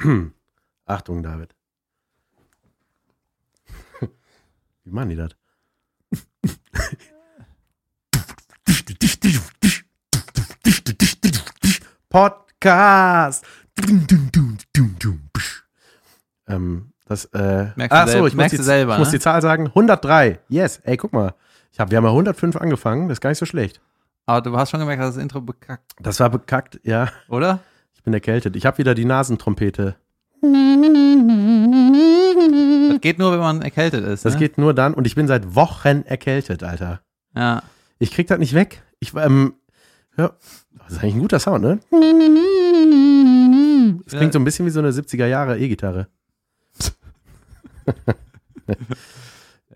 Achtung, David. Wie machen die das? Podcast. Ähm, das, äh, Merkst du ach so, ich muss, merkst die, du selber, ich muss ne? die Zahl sagen. 103. Yes. Ey, guck mal. Ich hab, wir haben ja 105 angefangen. Das ist gar nicht so schlecht. Aber du hast schon gemerkt, dass das Intro bekackt, Das war bekackt, ja. oder? Ich bin erkältet. Ich habe wieder die Nasentrompete. Das geht nur, wenn man erkältet ist. Das ne? geht nur dann und ich bin seit Wochen erkältet, Alter. Ja. Ich krieg das nicht weg. Ich, ähm, ja, das ist eigentlich ein guter Sound, ne? Das klingt so ein bisschen wie so eine 70er Jahre E-Gitarre.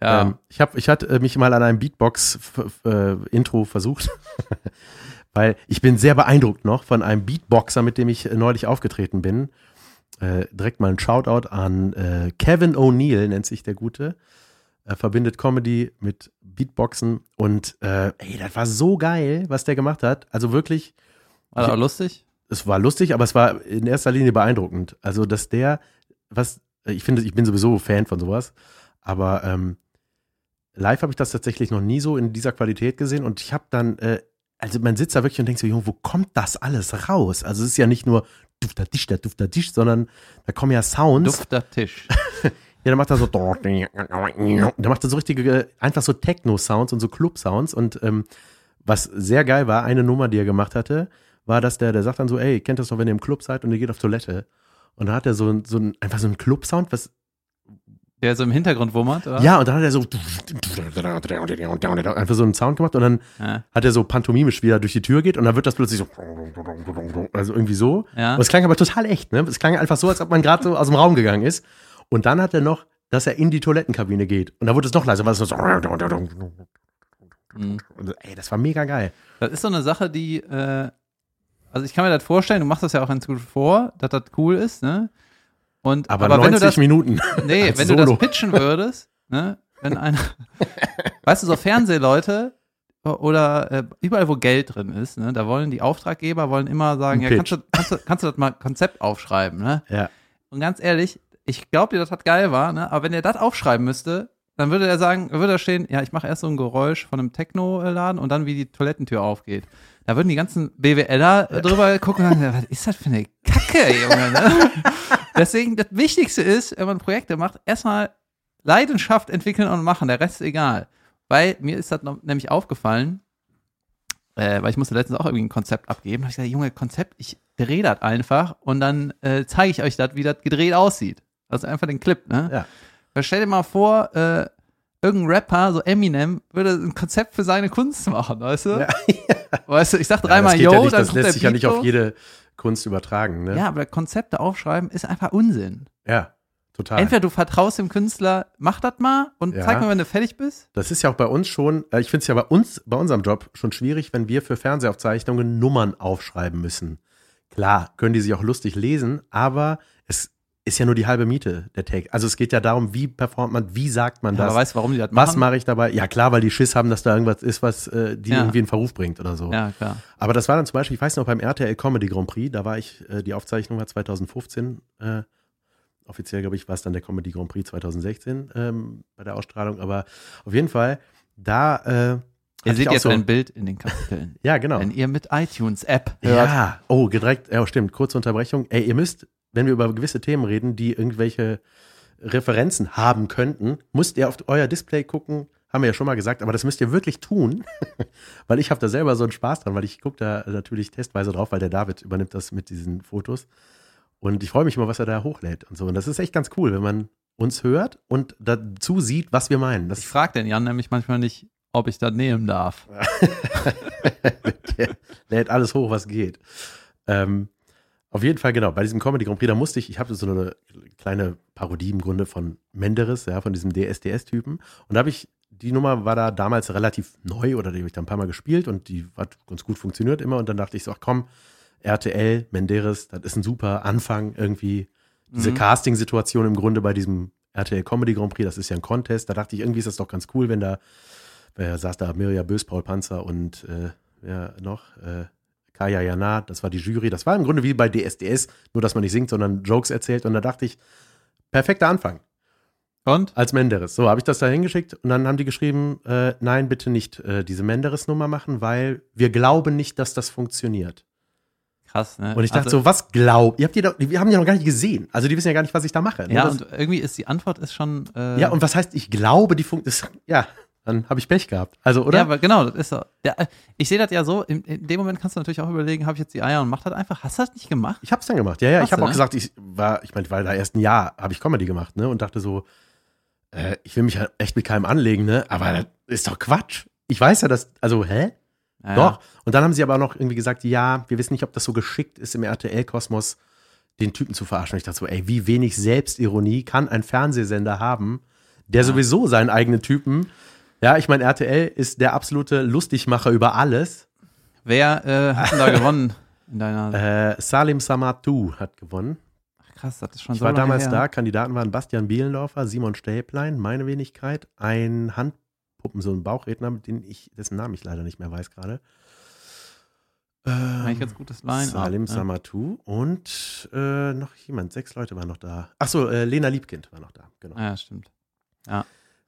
Ja. Ähm, ich habe ich hatte mich mal an einem Beatbox-Intro versucht, weil ich bin sehr beeindruckt noch von einem Beatboxer, mit dem ich äh, neulich aufgetreten bin. Äh, direkt mal ein Shoutout an äh, Kevin O'Neill, nennt sich der Gute. Er verbindet Comedy mit Beatboxen und äh, ey, das war so geil, was der gemacht hat. Also wirklich, War das auch lustig? es war lustig, aber es war in erster Linie beeindruckend. Also, dass der, was, ich finde, ich bin sowieso Fan von sowas, aber ähm, live habe ich das tatsächlich noch nie so in dieser Qualität gesehen und ich habe dann, äh, also man sitzt da wirklich und denkt so, Junge, wo kommt das alles raus? Also es ist ja nicht nur dufter Tisch, der dufter Tisch, sondern da kommen ja Sounds. Dufter Tisch. Ja, der macht da so, der macht da so richtige, einfach so Techno-Sounds und so Club-Sounds und ähm, was sehr geil war, eine Nummer, die er gemacht hatte, war, dass der, der sagt dann so, ey, kennt das doch, wenn ihr im Club seid und ihr geht auf Toilette. Und dann hat er so, so ein, einfach so einen Club-Sound, was, Der so im Hintergrund wummert, oder? ja, und dann hat er so einfach so einen Sound gemacht und dann Ja. hat er so pantomimisch, wie er durch die Tür geht und dann wird das plötzlich so, also irgendwie so. Ja. Und es klang aber total echt, ne? Es klang einfach so, als ob man gerade so aus dem Raum gegangen ist. Und dann hat er noch, dass er in die Toilettenkabine geht. Und da wurde es noch leiser, weil es so. Mhm. Und, ey, das war mega geil. Das ist so eine Sache, die, äh, also ich kann mir das vorstellen, du machst das ja auch ganz gut vor, dass das cool ist, ne? Und, Aber, wenn 90 du das, Minuten. nee, wenn du Solo. das pitchen würdest, ne? Wenn einer, weißt du, so Fernsehleute oder äh, überall, wo Geld drin ist, ne? Da wollen die Auftraggeber wollen immer sagen, Ein ja, kannst du, kannst du, kannst du das mal Konzept aufschreiben, ne? Ja. Und ganz ehrlich, ich glaube dir, das geil war, ne? Aber wenn er das aufschreiben müsste, dann würde er sagen, würde da stehen, ja, ich mache erst so ein Geräusch von einem Techno-Laden und dann wie die Toilettentür aufgeht. Da würden die ganzen BWLer äh, drüber gucken und sagen, was ist das für eine Kacke, Junge, ne? Deswegen, das Wichtigste ist, wenn man Projekte macht, erstmal Leidenschaft entwickeln und machen, der Rest ist egal. Weil mir ist das noch, nämlich aufgefallen, äh, weil ich musste letztens auch irgendwie ein Konzept abgeben. Da habe ich gesagt, Junge, Konzept, ich drehe das einfach und dann äh, zeige ich euch das, wie das gedreht aussieht. Also einfach den Clip, ne? Ja. Weil stell dir mal vor, äh, irgendein Rapper, so Eminem, würde ein Konzept für seine Kunst machen, weißt du? Ja. Weißt du, ich sag Ja, dreimal ja Yo, nicht, dann das lässt sich ja nicht auf jede Kunst übertragen, ne? Ja, aber Konzepte aufschreiben ist einfach Unsinn. Ja, total. Entweder du vertraust dem Künstler, mach das mal und Ja. zeig mir, wenn du fertig bist. Das ist ja auch bei uns schon, äh, ich finde es ja bei uns, bei unserem Job schon schwierig, wenn wir für Fernsehaufzeichnungen Nummern aufschreiben müssen. Klar, können die sich auch lustig lesen, aber es ist ja nur die halbe Miete, der Take. Also es geht ja darum, wie performt man, wie sagt man Ja, das? aber weißt warum die das was machen? mache ich dabei? Ja, klar, weil die Schiss haben, dass da irgendwas ist, was äh, die Ja. irgendwie in Verruf bringt oder so. Ja, klar. Aber das war dann zum Beispiel, ich weiß noch, beim RTL Comedy Grand Prix, da war ich, äh, die Aufzeichnung war 2015, äh, offiziell, glaube ich, war es dann der Comedy Grand Prix 2016 ähm, bei der Ausstrahlung, aber auf jeden Fall, da äh, Ihr seht jetzt so, ein Bild in den Kapiteln. Ja, genau. Wenn ihr mit iTunes-App hört. Ja, oh, direkt, ja, stimmt, kurze Unterbrechung. Ey, ihr müsst, wenn wir über gewisse Themen reden, die irgendwelche Referenzen haben könnten, müsst ihr auf euer Display gucken, haben wir ja schon mal gesagt, aber das müsst ihr wirklich tun, weil ich habe da selber so einen Spaß dran, weil ich gucke da natürlich testweise drauf, weil der David übernimmt das mit diesen Fotos und ich freue mich immer, was er da hochlädt und so und das ist echt ganz cool, wenn man uns hört und dazu sieht, was wir meinen. Das Ich frage den Jan nämlich manchmal nicht, ob ich das nehmen darf. der lädt alles hoch, was geht. Ähm, auf jeden Fall, genau, bei diesem Comedy Grand Prix, da musste ich, ich habe so eine kleine Parodie im Grunde von Menderes, ja, von diesem DSDS-Typen. Und da habe ich, die Nummer war da damals relativ neu oder die habe ich da ein paar Mal gespielt und die hat ganz gut funktioniert immer. Und dann dachte ich so, ach komm, RTL, Menderes, das ist ein super Anfang irgendwie. Diese Mhm. Casting-Situation im Grunde bei diesem RTL Comedy Grand Prix, das ist ja ein Contest. Da dachte ich, irgendwie ist das doch ganz cool, wenn da, wer saß da, Mirja Bös, Paul Panzer und äh, wer noch? Äh, Kaya Jana, das war die Jury. Das war im Grunde wie bei DSDS, nur dass man nicht singt, sondern Jokes erzählt. Und da dachte ich, perfekter Anfang. Und? Als Menderes. So, habe ich das da hingeschickt und dann haben die geschrieben, äh, nein, bitte nicht äh, diese Menderes-Nummer machen, weil wir glauben nicht, dass das funktioniert. Krass, ne? Und ich dachte Also- so, was glaubt? Ihr habt die, doch, wir haben die noch gar nicht gesehen. Also die wissen ja gar nicht, was ich da mache. ne? Ja, das, und irgendwie ist die Antwort ist schon. Äh, ja, und was heißt, ich glaube, die funktioniert? Ja, dann habe ich Pech gehabt. Also, oder? Ja, aber genau, das ist so. Ja, äh, ich sehe das ja so, in, in dem Moment kannst du natürlich auch überlegen, habe ich jetzt die Eier und mach das einfach. Hast du das nicht gemacht? Ich hab's dann gemacht. Ja, ja, Hast ich habe auch ne? gesagt, ich war, ich meine, weil da erst ein Jahr habe ich Comedy gemacht, ne? Und dachte so, äh, ich will mich halt echt mit keinem anlegen, ne? Aber das ist doch Quatsch. Ich weiß ja, dass, also, hä? Ja, Doch. Und dann haben sie aber noch irgendwie gesagt, ja, wir wissen nicht, ob das so geschickt ist im RTL-Kosmos, den Typen zu verarschen. Ich dachte so, ey, wie wenig Selbstironie kann ein Fernsehsender haben, der Ja. sowieso seinen eigenen Typen, ja, ich meine, RTL ist der absolute Lustigmacher über alles. Wer äh, hat denn da gewonnen in deiner. Äh, Salim Samatou hat gewonnen. Ach, krass, das ist schon Ich so war lange damals her. da. Kandidaten waren Bastian Bielendorfer, Simon Stäblein, meine Wenigkeit, ein Handpuppen, so ein Bauchredner, dem ich, dessen Namen ich leider nicht mehr weiß gerade. Eigentlich Ähm, ganz gutes Line. Salim Samatou und äh, noch jemand, sechs Leute waren noch da. Achso, äh, Lena Liebkind war noch da, genau. Ja, stimmt.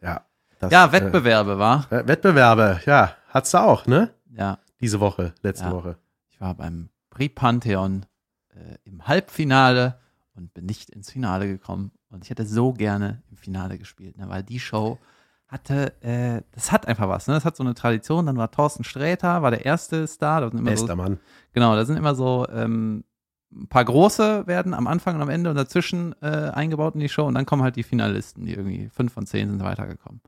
Ja, das, Ja, Wettbewerbe, war. Äh, Wettbewerbe, ja, hat's da auch, ne? Ja, Diese Woche, letzte Ja. Woche. ich war beim Prix Pantheon äh, im Halbfinale und bin nicht ins Finale gekommen. Und ich hätte so gerne im Finale gespielt, ne, weil die Show hatte, äh, das hat einfach was, ne? Das hat so eine Tradition. Dann war Thorsten Sträter, war der erste Star. Da sind immer so, Bester Mann. Genau, da sind immer so ähm, ein paar große werden am Anfang und am Ende und dazwischen äh, eingebaut in die Show und dann kommen halt die Finalisten, die irgendwie fünf von zehn sind weitergekommen.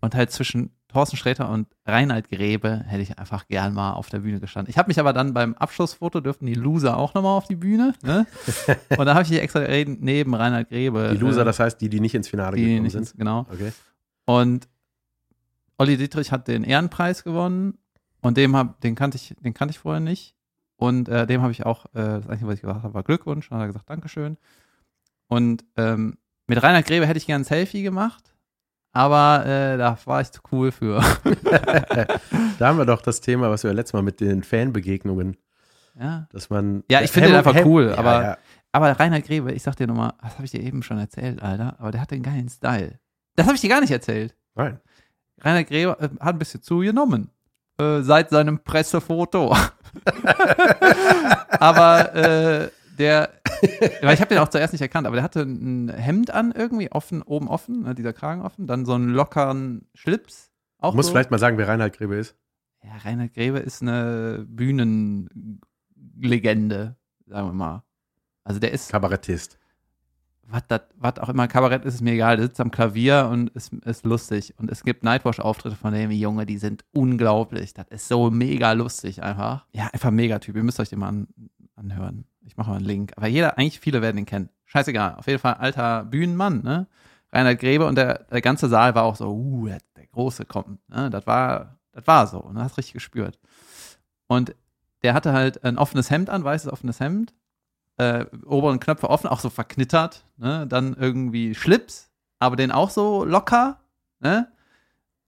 Und halt zwischen Thorsten Sträter und Reinhard Grebe hätte ich einfach gern mal auf der Bühne gestanden. Ich habe mich aber dann beim Abschlussfoto dürften die Loser auch nochmal auf die Bühne. Ne? und da habe ich die extra neben Reinhard Grebe. Die Loser, äh, das heißt die, die nicht ins Finale die gekommen sind. ins, genau. Okay. Und Olli Dietrich hat den Ehrenpreis gewonnen und dem hab, den kannte ich, den kannte ich vorher nicht. Und äh, dem habe ich auch, äh, das Einzige, was ich gesagt habe, war Glückwunsch. Dann hat er gesagt, Dankeschön. Und ähm, mit Reinhard Grebe hätte ich gern ein Selfie gemacht, aber äh, da war ich zu cool für. Da haben wir doch das Thema, was wir letztes Mal mit den Fanbegegnungen, ja. dass man. Ja, ich finde den einfach Helmut- cool, ja, aber- ja. Aber Reinhard Grebe, ich sag dir nochmal, das habe ich dir eben schon erzählt, Alter, aber der hat den geilen Style. Das habe ich dir gar nicht erzählt. Nein. Rainer Gräber äh, hat ein bisschen zugenommen. Äh, seit seinem Pressefoto. aber äh, der, weil ich habe den auch zuerst nicht erkannt, aber der hatte ein Hemd an, irgendwie offen, oben offen, ne, dieser Kragen offen, dann so einen lockeren Schlips. Auch Muss so. vielleicht mal sagen, wer Reinhard Grebe ist. Ja, Rainer Grebe ist eine Bühnenlegende, sagen wir mal. Also der ist, Kabarettist. Was auch immer Kabarett ist, ist mir egal. Der sitzt am Klavier und ist, ist lustig. Und es gibt Nightwash-Auftritte von dem Junge, die sind unglaublich. Das ist so mega lustig einfach. Ja, einfach mega Typ. Ihr müsst euch den mal an, anhören. Ich mache mal einen Link. Aber jeder, eigentlich viele werden ihn kennen. Scheißegal. Auf jeden Fall alter Bühnenmann, ne? Reinhard Grebe und der, der ganze Saal war auch so, uh, der, der Große kommt. Ne? Das war, das war so. Und das hast richtig gespürt. Und der hatte halt ein offenes Hemd an, weißes offenes Hemd äh, oberen Knöpfe offen, auch so verknittert, ne? Dann irgendwie Schlips, aber den auch so locker, ne?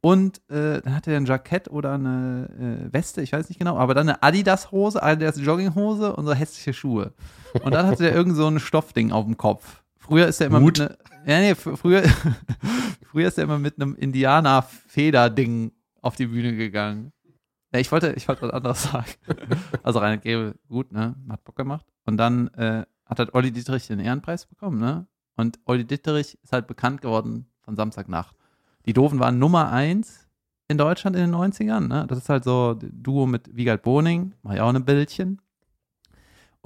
Und äh, dann hatte er ein Jackett oder eine äh, Weste, ich weiß nicht genau, aber dann eine Adidas-Hose, Adidas Jogginghose und so hässliche Schuhe. Und dann hatte er irgend so ein Stoffding auf dem Kopf. Früher ist er immer Hut? mit ne, ja, nee, fr- früher, früher ist er immer mit einem Indianer-Feder-Ding auf die Bühne gegangen. Ja, ich wollte, ich wollte was anderes sagen. Also Reinhard Grebe, gut, ne? Hat Bock gemacht. Und dann äh, hat halt Olli Dietrich den Ehrenpreis bekommen, ne? Und Olli Dietrich ist halt bekannt geworden von Samstagnacht. Die Doofen waren Nummer eins in Deutschland in den 90ern, ne? Das ist halt so Duo mit Wiegald Boning, mach ich auch ein Bildchen.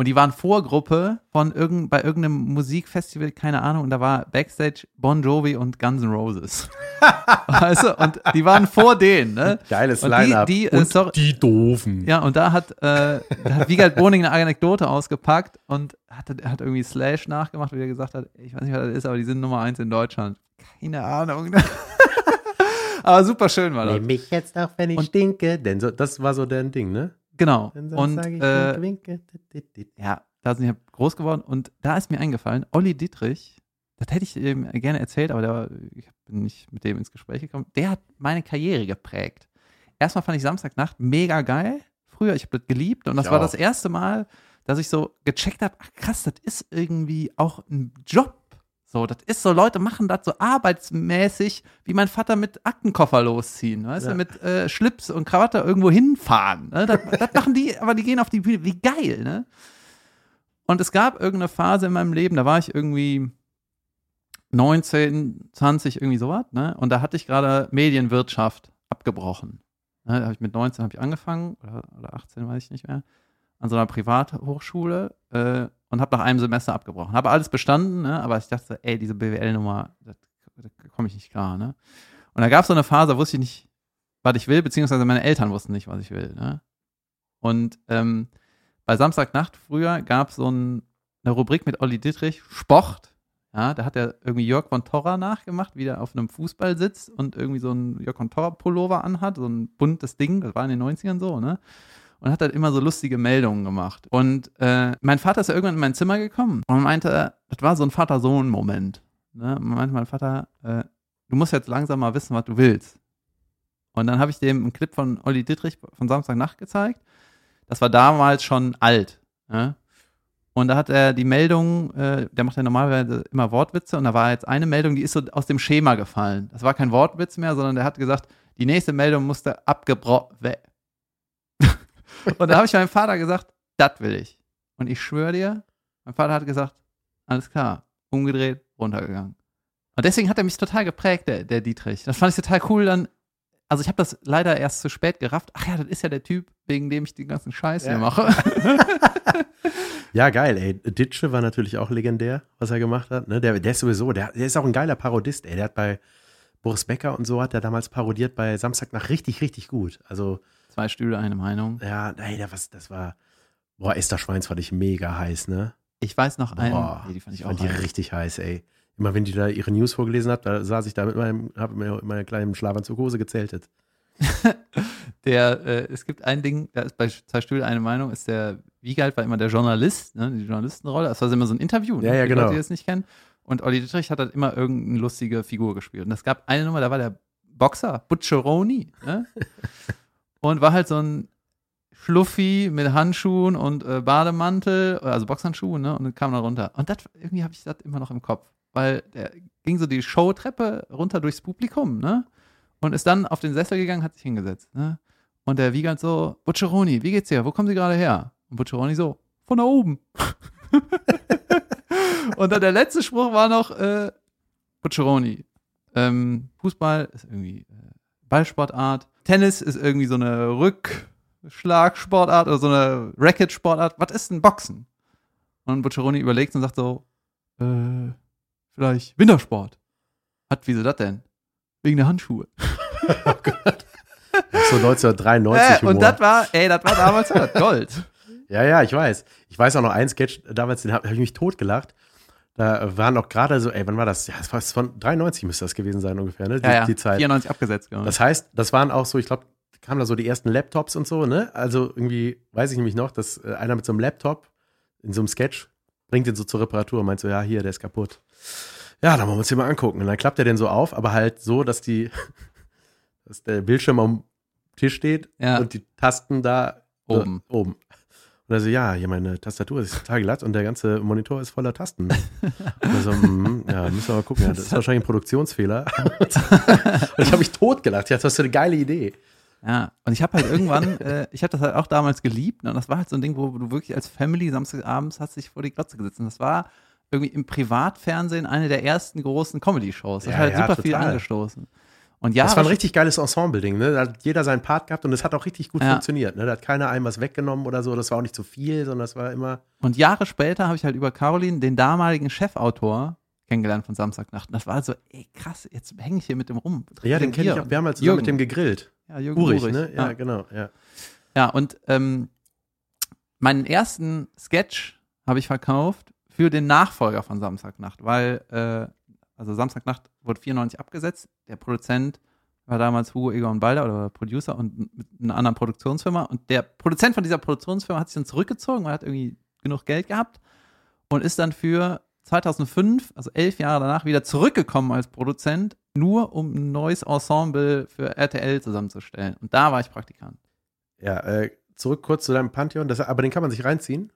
Und die waren Vorgruppe von irgend, bei irgendeinem Musikfestival, keine Ahnung, und da war Backstage Bon Jovi und Guns N' Roses. weißt du? Und die waren vor denen, ne? Geiles Und die- Line-Up. die, äh, sorry- die Doofen. Ja, und da hat, äh, da hat Wiegald Boning eine Anekdote ausgepackt und hat, hat irgendwie Slash nachgemacht, wie er gesagt hat, ich weiß nicht, was das ist, aber die sind Nummer eins in Deutschland. Keine Ahnung. aber super schön war das. Nehm mich jetzt auch, wenn ich Und- stinke. Denn so, das war so dein Ding, ne? Genau. Dann Und ich, äh, winke, winke. ja, da sind wir groß geworden und da ist mir eingefallen, Olli Dietrich, das hätte ich ihm gerne erzählt, aber der, ich bin nicht mit dem ins Gespräch gekommen, der hat meine Karriere geprägt. Erstmal fand ich Samstagnacht mega geil. früher, ich habe das geliebt und das Ich war auch. das erste Mal, dass ich so gecheckt habe, ach krass, das ist irgendwie auch ein Job. So, das ist so, Leute machen das so arbeitsmäßig, wie mein Vater mit Aktenkoffer losziehen, weißt Ja. du, mit äh, Schlips und Krawatte irgendwo hinfahren. Ne? Das, das machen die, aber die gehen auf die Bühne, wie geil, ne? Und es gab irgendeine Phase in meinem Leben, da war ich irgendwie 19, 20, irgendwie sowas, ne? Und da hatte ich gerade Medienwirtschaft abgebrochen. Ne? Da habe ich mit 19 habe ich angefangen, oder, oder 18, weiß ich nicht mehr, an so einer Privathochschule äh, und habe nach einem Semester abgebrochen. Habe alles bestanden, ne? aber ich dachte, ey, diese BWL-Nummer, da komme ich nicht klar, ne? Und da gab es so eine Phase, wusste ich nicht, was ich will, beziehungsweise meine Eltern wussten nicht, was ich will, ne? Und ähm, bei Samstagnacht früher gab es so ein, eine Rubrik mit Olli Dittrich, Sport. Ja, da hat er irgendwie Jörg von Torra nachgemacht, wie der auf einem Fußball sitzt und irgendwie so ein Jörg von Torra Pullover anhat, so ein buntes Ding, das war in den 90ern so, ne? Und hat halt immer so lustige Meldungen gemacht. Und äh, mein Vater ist ja irgendwann in mein Zimmer gekommen und meinte, das war so ein Vater-Sohn-Moment. Ne? Meinte mein Vater, äh, du musst jetzt langsam mal wissen, was du willst. Und dann habe ich dem einen Clip von Olli Dittrich von Samstagnacht gezeigt. Das war damals schon alt. Ne? Und da hat er die Meldung, äh, der macht ja normalerweise immer Wortwitze, und da war jetzt eine Meldung, die ist so aus dem Schema gefallen. Das war kein Wortwitz mehr, sondern der hat gesagt, die nächste Meldung musste abgebrochen. Und da habe ich meinem Vater gesagt, das will ich. Und ich schwöre dir, mein Vater hat gesagt, alles klar, umgedreht, runtergegangen. Und deswegen hat er mich total geprägt, der, der Dietrich. Das fand ich total cool dann. Also ich habe das leider erst zu spät gerafft. Ach ja, das ist ja der Typ, wegen dem ich den ganzen Scheiß Ja. hier mache. Ja, geil, ey. Ditsche war natürlich auch legendär, was er gemacht hat. Ne? Der, der ist sowieso, der, der ist auch ein geiler Parodist, ey. Der hat bei Boris Becker und so hat er damals parodiert bei Samstagnacht richtig, richtig gut. Also, Zwei Stühle, eine Meinung. ja, der, was, das war, boah, Esther Schweins fand ich mega heiß, ne? Ich weiß noch einen, Boah, nee, die fand ich ich auch fand die heiß. richtig heiß, ey. Immer wenn die da ihre News vorgelesen hat, da saß ich da mit meinem, hab mir in meiner kleinen Schlafanzug Hose gezeltet. Der, äh, es gibt ein Ding, da ist bei zwei Stühle eine Meinung, ist der, Wiegald war immer der Journalist, ne, die Journalistenrolle, das war immer so ein Interview, ne, Ja, ja, für die genau. Leute, die das nicht kennen. Und Olli Dittrich hat halt immer irgendeine lustige Figur gespielt. Und es gab eine Nummer, da war der Boxer, Butcheroni, ne? und war halt so ein Schluffi mit Handschuhen und äh, Bademantel, also Boxhandschuhe, ne? Und kam da runter. Und das, irgendwie habe ich das immer noch im Kopf. Weil der ging so die Showtreppe runter durchs Publikum, ne? Und ist dann auf den Sessel gegangen, hat sich hingesetzt, ne? Und der Wiegand so, Butcheroni, wie geht's dir? Wo kommen Sie gerade her? Und Butcheroni so, von da oben. und dann der letzte Spruch war noch, äh, Butcheroni, ähm, Fußball ist irgendwie äh, Ballsportart, Tennis ist irgendwie so eine Rückschlagsportart oder so eine Racket-Sportart. Was ist denn Boxen? Und Butcheroni überlegt und sagt so, äh, vielleicht Wintersport. Hat, wieso das denn? Wegen der Handschuhe. Oh Gott. So 1993 Äh, und das war, ey, das war damals Gold. Ja, ja, ich weiß. Ich weiß auch noch einen Sketch, damals, den habe hab ich mich totgelacht. Da waren auch gerade so, ey, wann war das? Ja, das war von 93 müsste das gewesen sein ungefähr, ne? Die, Ja, ja, die Zeit. 94 abgesetzt, genau. Das heißt, das waren auch so, ich glaube, kamen da so die ersten Laptops und so, ne? Also irgendwie, weiß ich nämlich noch, dass äh, einer mit so einem Laptop in so einem Sketch bringt den so zur Reparatur und meint so, ja, hier, der ist kaputt. Ja, dann wollen wir uns den mal angucken. Und dann klappt er den so auf, aber halt so, dass die, dass der Bildschirm am Tisch steht Ja. und die Tasten da Oben. Äh, oben. Und er so, ja, hier meine Tastatur ist total glatt und der ganze Monitor ist voller Tasten. Und er so, mm, ja, müssen wir mal gucken. Ja, das ist wahrscheinlich ein Produktionsfehler. und ich habe mich totgelacht. Ja, das ist eine geile Idee. Ja, und ich habe halt irgendwann, äh, ich habe das halt auch damals geliebt. Ne? Und das war halt so ein Ding, wo du wirklich als Family Samstagabends hast dich vor die Glotze gesetzt. Und das war irgendwie im Privatfernsehen eine der ersten großen Comedy-Shows. Das Ja, hat halt ja, super viel total. angestoßen. Und ja, das war ein richtig geiles Ensemble-Ding. Ne? Da hat jeder seinen Part gehabt und es hat auch richtig gut Ja. funktioniert. Ne? Da hat keiner einem was weggenommen oder so. Das war auch nicht zu viel, sondern das war immer. Und Jahre später habe ich halt über Caroline, den damaligen Chefautor, kennengelernt von Samstagnacht. Und das war so, ey, krass, jetzt hänge ich hier mit dem rum. Ja, den kenne ich auch. Wir haben mal zusammen mit dem gegrillt. Ja, Jürgen Urig, Urig, ne? Ja, Ja. genau. Ja. Ja, und ähm, meinen ersten Sketch habe ich verkauft für den Nachfolger von Samstagnacht, weil, äh, also Samstagnacht wurde 94 abgesetzt. Der Produzent war damals Hugo Egon Balder oder Producer und mit einer anderen Produktionsfirma. Und der Produzent von dieser Produktionsfirma hat sich dann zurückgezogen, weil er hat irgendwie genug Geld gehabt und ist dann für 2005, also elf Jahre danach, wieder zurückgekommen als Produzent, nur um ein neues Ensemble für RTL zusammenzustellen. Und da war ich Praktikant. Ja, äh, zurück kurz zu deinem Pantheon, das, aber den kann man sich reinziehen.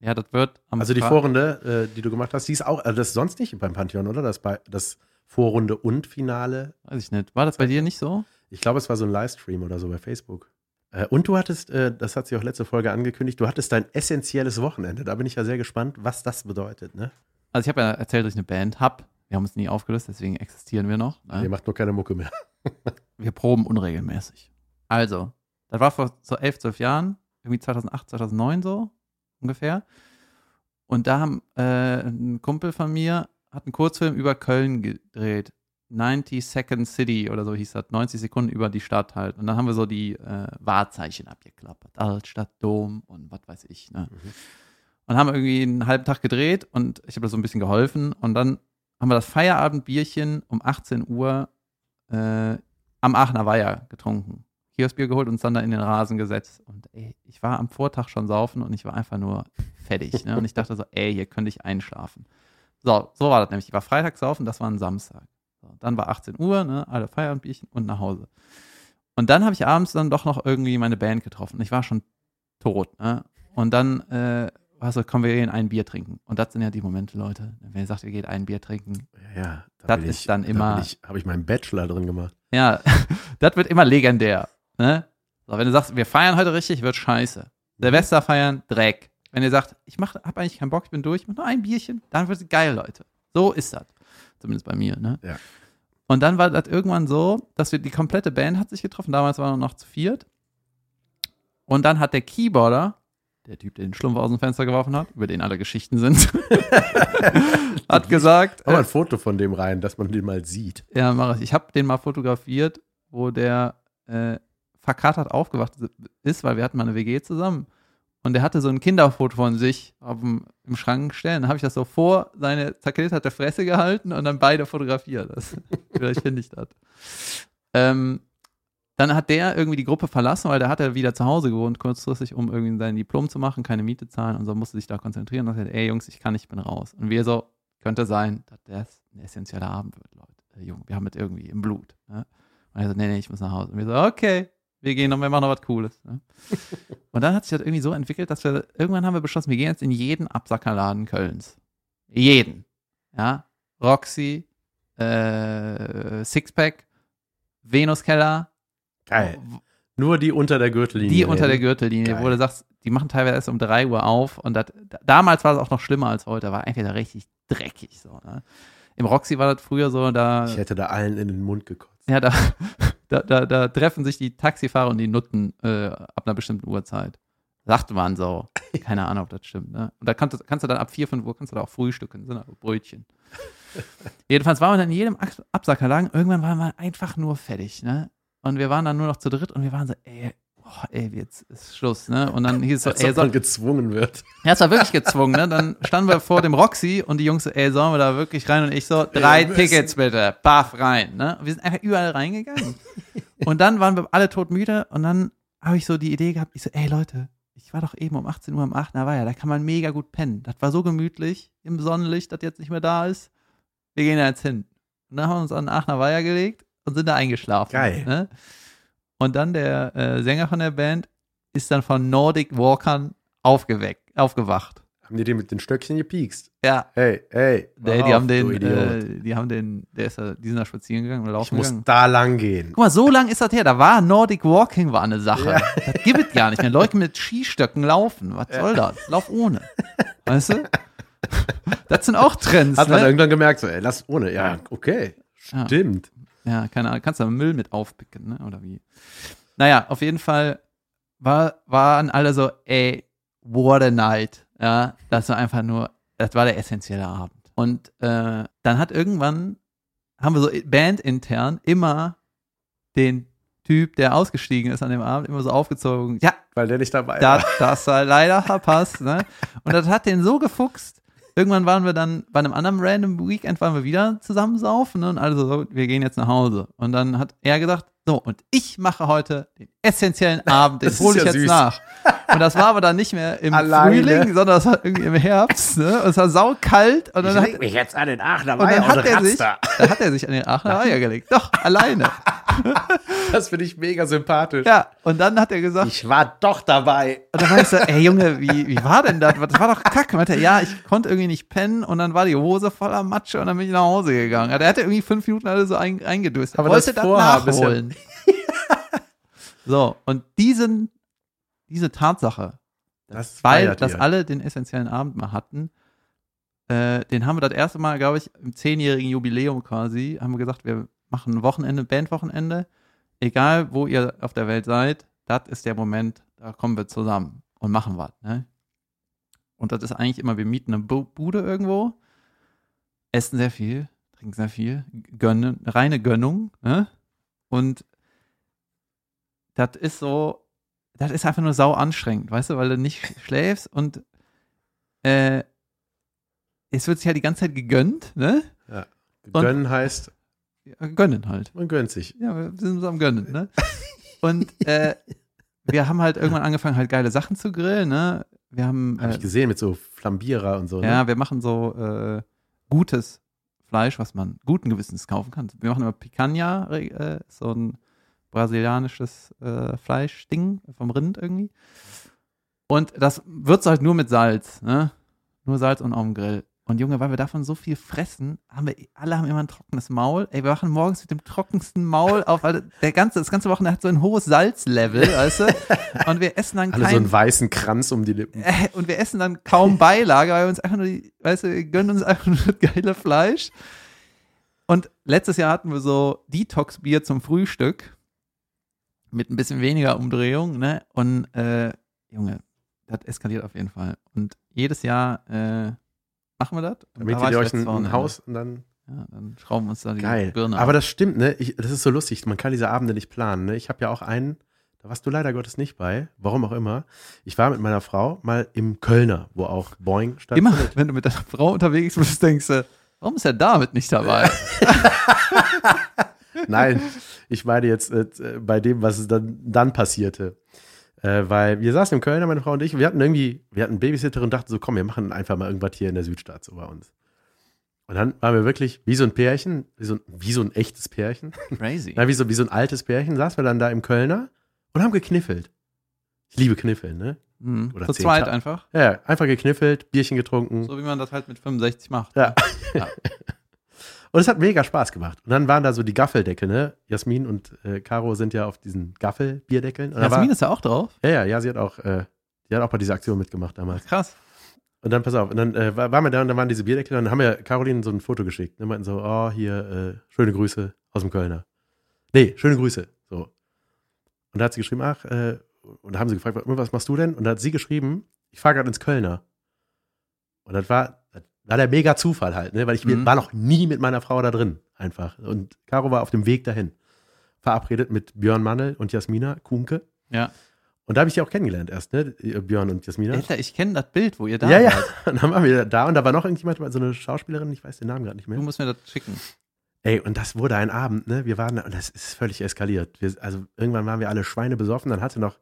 Ja, das wird am Also die Vorrunde, äh, die du gemacht hast, die ist auch, also das ist sonst nicht beim Pantheon, oder? Das, bei, das Vorrunde und Finale. Weiß ich nicht. War das bei dir nicht so? Ich glaube, es war so ein Livestream oder so bei Facebook. Äh, und du hattest, äh, das hat sich auch letzte Folge angekündigt, du hattest dein essentielles Wochenende. Da bin ich ja sehr gespannt, was das bedeutet. Ne? Also ich habe ja erzählt, dass ich eine Band habe. Wir haben uns nie aufgelöst, deswegen existieren wir noch. Ne? Ihr macht nur keine Mucke mehr. Wir proben unregelmäßig. Also, das war vor so elf, zwölf Jahren, irgendwie 2008, 2009 so ungefähr. Und da haben äh, ein Kumpel von mir hat einen Kurzfilm über Köln gedreht. 90 Second City oder so hieß das, 90 Sekunden über die Stadt halt. Und dann haben wir so die äh, Wahrzeichen abgeklappert. Altstadt, Dom und was weiß ich. Ne? Und haben irgendwie einen halben Tag gedreht und ich habe das so ein bisschen geholfen. Und dann haben wir das Feierabendbierchen um 18 Uhr äh, am Aachener Weiher getrunken. Kioskbier geholt und uns dann da in den Rasen gesetzt. Und ey, ich war am Vortag schon saufen und ich war einfach nur fertig. Ne? Und ich dachte so, ey, hier könnte ich einschlafen. So, so war das nämlich. Ich war Freitag saufen, das war ein Samstag. So, dann war 18 Uhr, ne, alle Feierabendbierchen und nach Hause. Und dann habe ich abends dann doch noch irgendwie meine Band getroffen. Ich war schon tot. Ne? Und dann äh, war so, komm, wir gehen ein Bier trinken. Und das sind ja die Momente, Leute. Wenn ihr sagt, ihr geht ein Bier trinken, Ja, ja. Das ist dann immer- Da ich- habe ich meinen Bachelor drin gemacht. Ja, das wird immer legendär. Ne? So, wenn du sagst, wir feiern heute richtig, wird scheiße. Silvester feiern, Dreck. Wenn ihr sagt, ich mach, hab eigentlich keinen Bock, ich bin durch, mach nur ein Bierchen, dann wird es geil, Leute. So ist das. Zumindest bei mir, ne? Ja. Und dann war das irgendwann so, dass wir die komplette Band hat sich getroffen. Damals waren wir noch zu viert. Und dann hat der Keyboarder, der Typ, der den Schlumpf aus dem Fenster geworfen hat, über den alle Geschichten sind, hat gesagt, Mach mal äh, ein Foto von dem rein, dass man den mal sieht. ja, mach ich. Ich habe den mal fotografiert, wo der äh, verkatert aufgewacht ist, weil wir hatten mal eine WG zusammen. Und der hatte so ein Kinderfoto von sich dem, im Schrank stellen. Dann habe ich das so vor seine zerknitterte Fresse gehalten und dann beide fotografiert. Das, vielleicht finde ich das. Ähm, dann hat der irgendwie die Gruppe verlassen, weil der hat ja wieder zu Hause gewohnt, kurzfristig, um irgendwie sein Diplom zu machen, keine Miete zahlen und so musste sich da konzentrieren und hat gesagt, ey Jungs, ich kann nicht, ich bin raus. Und wir so, könnte sein, dass das ein essentieller Abend wird, Leute. Äh, Junge, wir haben es irgendwie im Blut. Ne? Und er so, nee, nee, ich muss nach Hause. Und wir so, okay, wir gehen und wir machen noch was Cooles. Ne? und dann hat sich das irgendwie so entwickelt, dass wir, irgendwann haben wir beschlossen, wir gehen jetzt in jeden Absackerladen Kölns. Jeden. Ja, Roxy, äh, Sixpack, Venuskeller, Geil. Nur die unter der Gürtellinie. die unter der. Gürtellinie, Geil. wo du sagst, die machen teilweise erst um 3 Uhr auf und das, damals war es auch noch schlimmer als heute, war einfach richtig dreckig so. Ne? Im Roxy war das früher so, da, Ich hätte da allen in den Mund gekotzt. ja, da, da, da, da treffen sich die Taxifahrer und die Nutten äh, ab einer bestimmten Uhrzeit. Sagte man so. Keine Ahnung, ob das stimmt. Ne? Und da kannst, du- kannst du dann ab 4, 5 Uhr kannst du da auch frühstücken, sind aber Brötchen. Jedenfalls waren wir dann in jedem Ab- Absackerladen. Irgendwann waren wir einfach nur fertig. Ne? Und wir waren dann nur noch zu dritt und wir waren so, ey, boah, ey, jetzt ist Schluss. Ne? Und dann hieß es so, ey, soll, man gezwungen wird. ja, es war wirklich gezwungen, ne? Dann standen wir vor dem Roxy und die Jungs so, ey, sollen wir da wirklich rein? Und ich so, drei müssen. Tickets bitte, baff rein, ne? Und wir sind einfach überall reingegangen. und dann waren wir alle todmüde und dann habe ich so die Idee gehabt, ich so, ey Leute, ich war doch eben um 18 Uhr am 8. war ja, da kann man mega gut pennen. Das war so gemütlich im Sonnenlicht, das jetzt nicht mehr da ist. Wir gehen da jetzt hin. Und dann haben wir uns an den Aachener Weiher gelegt und sind da eingeschlafen. Geil. Ne? Und dann der äh, Sänger von der Band ist dann von Nordic Walkern aufgeweckt, aufgewacht. Haben die den mit den Stöckchen gepiekst? Ja, Hey, hey. der, die auf, haben den, äh, die haben den, der ist da, die sind da spazieren gegangen oder ich laufen muss gegangen. da lang gehen. Guck mal, so lang ist das her. Da war Nordic Walking war eine Sache. Ja. Das gibt es gar nicht mehr. Leute mit Skistöcken laufen. Was soll das? Lauf ohne. Weißt du? Das sind auch Trends. Hat man ne? irgendwann gemerkt, so, ey, lass ohne. Ja, okay. Ja. Stimmt. Ja, keine Ahnung. Kannst du da Müll mit aufpicken, ne? Oder wie? Naja, auf jeden Fall war, waren alle so, ey, what a night. Ja, das war einfach nur, das war der essentielle Abend. Und äh, dann hat irgendwann, haben wir so bandintern immer den Typ, der ausgestiegen ist an dem Abend, immer so aufgezogen. Ja, Weil der nicht dabei das, war. das war leider verpasst. Ne? Und das hat den so gefuchst. Irgendwann waren wir dann bei einem anderen random Weekend waren wir wieder zusammen saufen ne? und alle so, wir gehen jetzt nach Hause. Und dann hat er gesagt, so, und ich mache heute den essentiellen Abend, den Das hole ich ja jetzt süß. nach. Und das war aber dann nicht mehr im Alleine. Frühling, sondern das war irgendwie im Herbst. Ne? Und es war saukalt. Und dann, hat, mich jetzt an den Aachener und dann hat er sich, da hat er sich an den Aachener Weiher gelegt. Doch, alleine. Das finde ich mega sympathisch. Ja, und dann hat er gesagt, Ich war doch dabei. und dann war ich so, ey Junge, wie, wie war denn das? Das war doch kacke. Meinte er, ja, ich konnte irgendwie nicht pennen und dann war die Hose voller Matsche und dann bin ich nach Hause gegangen. Der hatte irgendwie fünf Minuten alles so ein, eingedöst. Er Aber wollte das ja- nachholen. So, und diesen, diese Tatsache, Das weil, dass alle den essentiellen Abend mal hatten, äh, den haben wir das erste Mal, glaube ich, im zehnjährigen Jubiläum quasi, haben wir gesagt, wir machen ein Wochenende, Bandwochenende. Egal, wo ihr auf der Welt seid, das ist der Moment, da kommen wir zusammen und machen was. Ne? Und das ist eigentlich immer, wir mieten eine Bu Bude irgendwo, essen sehr viel, trinken sehr viel, gönnen, reine Gönnung. Ne? Und das ist so, das ist einfach nur sau anstrengend, weißt du, weil du nicht schläfst und äh, es wird sich halt die ganze Zeit gegönnt, ne? Gönnen heißt, Ja, Gönnen halt. man gönnt sich. Ja, wir sind so am Gönnen, ne? Und äh, wir haben halt irgendwann angefangen, halt geile Sachen zu grillen, ne? Wir haben, Habe äh, ich gesehen mit so Flambierer und so. ja, Ne? wir machen so äh, gutes Fleisch, was man guten Gewissens kaufen kann. Wir machen immer Picanha, äh, so ein brasilianisches äh, Fleischding vom Rind irgendwie. Und das würzt halt nur mit Salz, ne? Nur Salz und auf dem Grill. Und Junge, weil wir davon so viel fressen, haben wir, alle haben immer ein trockenes Maul. Ey, wir wachen morgens mit dem trockensten Maul auf, weil der ganze, das ganze Wochenende hat so ein hohes Salzlevel, weißt du? Und wir essen dann Alle so kein, einen weißen Kranz um die Lippen. äh, und wir essen dann kaum Beilage, weil wir uns einfach nur, die, weißt du, wir gönnen uns einfach nur das geile Fleisch. Und letztes Jahr hatten wir so Detox-Bier zum Frühstück mit ein bisschen weniger Umdrehung, ne? Und äh, Junge, das eskaliert auf jeden Fall. Und jedes Jahr äh, machen wir das. Dann da ihr euch ein, ein Wochenende. Haus und dann. Ja, dann schrauben wir uns da die Geil. Birne Aber ab. das stimmt, ne? Ich, das ist so lustig. Man kann diese Abende nicht planen, ne? Ich habe ja auch einen, da warst du leider Gottes nicht bei, warum auch immer. Ich war mit meiner Frau mal im Kölner, wo auch Boeing Immer, stattfindet. wenn du mit deiner Frau unterwegs bist, denkst du, warum ist er damit nicht dabei? Nein, ich meine jetzt äh, bei dem, was dann, dann passierte. Äh, weil wir saßen im Kölner, meine Frau und ich, wir hatten irgendwie, wir hatten Babysitterin und dachten so, komm, wir machen einfach mal irgendwas hier in der Südstadt so bei uns. Und dann waren wir wirklich wie so ein Pärchen, wie so ein, wie so ein echtes Pärchen, Crazy. na, wie, so, wie so ein altes Pärchen, saßen wir dann da im Kölner und haben gekniffelt. Ich liebe Kniffeln, ne? Mhm. Oder Zu zweit einfach. Ja, einfach gekniffelt, Bierchen getrunken. So wie man das halt mit 65 macht. Ja. Ja. Und es hat mega Spaß gemacht. Und dann waren da so die Gaffeldeckel, ne? Jasmin und äh, Caro sind ja auf diesen Gaffelbierdeckeln. Und Jasmin war, ist ja auch drauf. ja, ja, ja, sie hat auch, äh, die hat auch bei dieser Aktion mitgemacht damals. Krass. Und dann, pass auf, und dann äh, war- waren wir da und dann waren diese Bierdeckel und dann haben wir Caroline so ein Foto geschickt. Ne? Meinten so, oh, hier, äh, schöne Grüße aus dem Kölner. Nee, schöne Grüße. So. Und da hat sie geschrieben, ach, äh, und da haben sie gefragt, was- machst du denn? Und da hat sie geschrieben, ich fahre gerade ins Kölner. Und das war, war der mega Zufall halt, ne? Weil ich Mhm. war noch nie mit meiner Frau da drin, einfach. Und Caro war auf dem Weg dahin. Verabredet mit Björn Mannel und Jasmina Kuhnke. Ja. Und da habe ich die auch kennengelernt erst, ne? Björn und Jasmina. Alter, ich kenne das Bild, wo ihr da Ja, ja. seid. Und dann waren wir da und da war noch irgendjemand, so eine Schauspielerin, ich weiß den Namen gerade nicht Du mehr. musst mir das schicken. Ey, und das wurde ein Abend, ne? Wir waren da und das ist völlig eskaliert. Wir, also irgendwann waren wir alle Schweine besoffen, dann hatte noch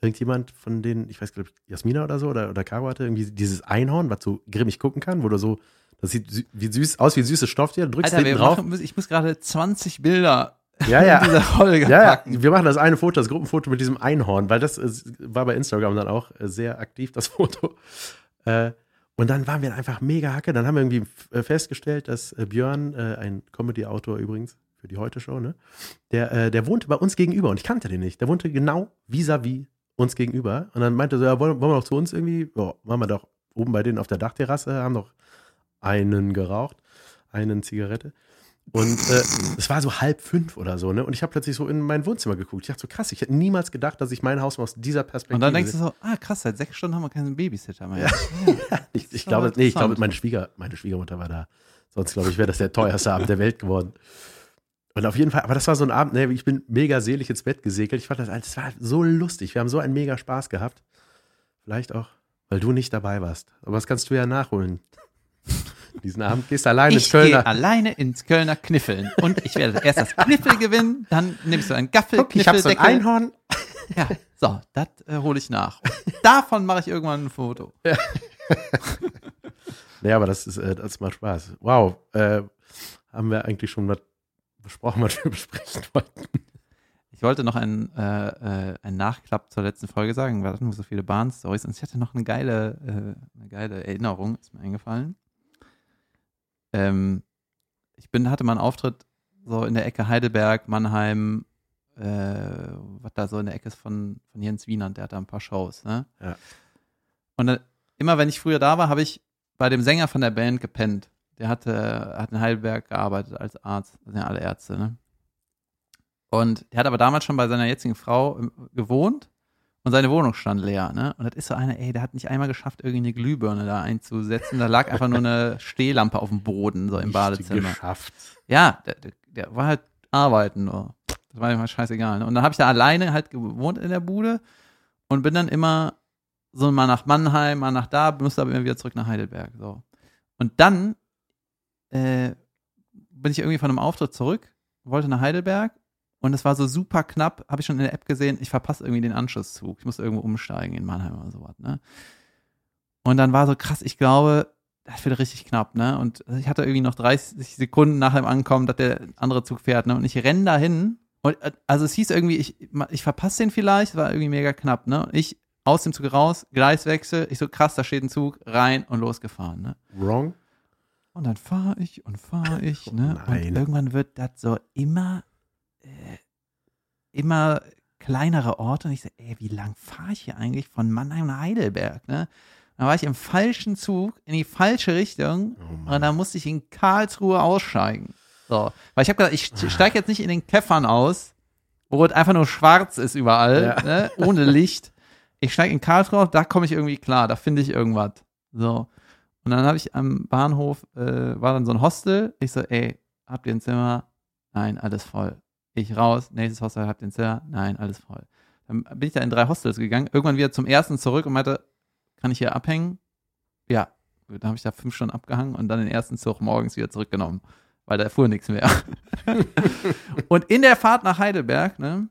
irgendjemand von denen, ich weiß glaube Jasmina oder so oder, oder Caro hatte irgendwie dieses Einhorn, was so grimmig gucken kann, wo du so, das sieht sü- wie süß aus wie süßes Stofftier, du drückst Alter, hinten drauf. machen, ich muss gerade 20 Bilder Ja, in ja. dieser Folge Ja, ja, packen. wir machen das eine Foto, das Gruppenfoto mit diesem Einhorn, weil das ist, war bei Instagram dann auch äh, sehr aktiv, das Foto. Äh, und dann waren wir einfach mega hacke. Dann haben wir irgendwie äh, festgestellt, dass äh, Björn, äh, ein Comedy-Autor übrigens für die Heute-Show, ne? der, äh, der wohnte bei uns gegenüber und ich kannte den nicht. Der wohnte genau vis-à-vis uns gegenüber. Und dann meinte er so, ja, wollen, wollen wir doch zu uns irgendwie? Ja, waren wir doch oben bei denen auf der Dachterrasse, haben noch einen geraucht, einen Zigarette. Und äh, es war so halb fünf oder so, ne? Und ich habe plötzlich so in mein Wohnzimmer geguckt. Ich dachte so, krass, ich hätte niemals gedacht, dass ich mein Haus mal aus dieser Perspektive Und dann denkst du so, ah krass, seit sechs Stunden haben wir keinen Babysitter mehr. ich, ich ist glaube, nee, ich glaube, meine, Schwieger, meine Schwiegermutter war da. Sonst, glaube ich, wäre das der teuerste Abend der Welt geworden. Und auf jeden Fall, aber das war so ein Abend, ne, ich bin mega selig ins Bett gesegelt. Ich fand das, das war so lustig. Wir haben so einen mega Spaß gehabt. Vielleicht auch, weil du nicht dabei warst. Aber das kannst du ja nachholen. Diesen Abend gehst du allein ins Ich gehe Kölner. alleine ins Kölner Kniffeln. Und ich werde erst das Kniffel gewinnen, dann nimmst du einen Gaffel, Guck, ich habe so ein. Einhorn. Ja, so, das äh, hole ich nach. Und davon mache ich irgendwann ein Foto. Nee, aber das ist, äh, das macht Spaß. Wow. Äh, haben wir eigentlich schon was besprochen, was wir besprechen wollten? ich wollte noch einen, äh, äh, einen Nachklapp zur letzten Folge sagen, weil hatten wir so viele Bahn-Stories und ich hatte noch eine geile, äh, eine geile Erinnerung, ist mir eingefallen. Ähm, ich bin, hatte mal einen Auftritt so in der Ecke Heidelberg, Mannheim, äh, was da so in der Ecke ist von, von Jens Wienand, der hat da ein paar Shows, ne? Ja. Und dann, immer wenn ich früher da war, habe ich bei dem Sänger von der Band gepennt. Der hatte, hat in Heidelberg gearbeitet als Arzt, das sind ja alle Ärzte, ne? Und der hat aber damals schon bei seiner jetzigen Frau ähm, gewohnt und seine Wohnung stand leer, ne? Und das ist so einer, ey, der hat nicht einmal geschafft, irgendwie eine Glühbirne da einzusetzen. Da lag einfach nur eine Stehlampe auf dem Boden, so im Nicht Badezimmer. geschafft. Ja, der, der, der war halt arbeiten nur. Das war immer scheißegal. Ne? Und dann habe ich da alleine halt gewohnt in der Bude und bin dann immer so mal nach Mannheim, mal nach da, musste aber immer wieder zurück nach Heidelberg. So. Und dann äh, bin ich irgendwie von einem Auftritt zurück, wollte nach Heidelberg und es war so super knapp, habe ich schon in der App gesehen, ich verpasse irgendwie den Anschlusszug. Ich muss irgendwo umsteigen in Mannheim oder sowas. Ne? Und dann war so krass, ich glaube, das wird richtig knapp, ne? Und ich hatte irgendwie noch 30 Sekunden nach dem Ankommen, dass der andere Zug fährt, ne? Und ich renne dahin und äh, also es hieß irgendwie, ich, ich verpasse den vielleicht, war irgendwie mega knapp, ne? Ich aus dem Zug raus, Gleiswechsel, ich so krass, da steht ein Zug, rein und losgefahren, ne? Wrong? Und dann fahre ich und fahre ich, Oh ne? nein. Und irgendwann wird das so immer, äh, immer kleinere Orte. Und ich so, ey, wie lang fahre ich hier eigentlich von Mannheim nach Heidelberg, ne? Dann war ich im falschen Zug, in die falsche Richtung. Oh Und dann musste ich in Karlsruhe aussteigen. So. Weil ich habe gedacht, ich steige jetzt nicht in den Käffern aus, wo es einfach nur schwarz ist überall, Ja. ne? ohne Licht. Ich steige in Karlsruhe auf, da komme ich irgendwie klar, da finde ich irgendwas. So. Und dann habe ich am Bahnhof, äh, war dann so ein Hostel. Ich so, ey, habt ihr ein Zimmer? Nein, alles voll. Ich raus, nächstes Hostel, habt ihr ein Zimmer? Nein, alles voll. Dann bin ich da in drei Hostels gegangen, irgendwann wieder zum ersten zurück und meinte, kann ich hier abhängen? Ja. Dann habe ich da fünf Stunden abgehangen und dann den ersten Zug morgens wieder zurückgenommen, weil da fuhr nichts mehr. und in der Fahrt nach Heidelberg, ne,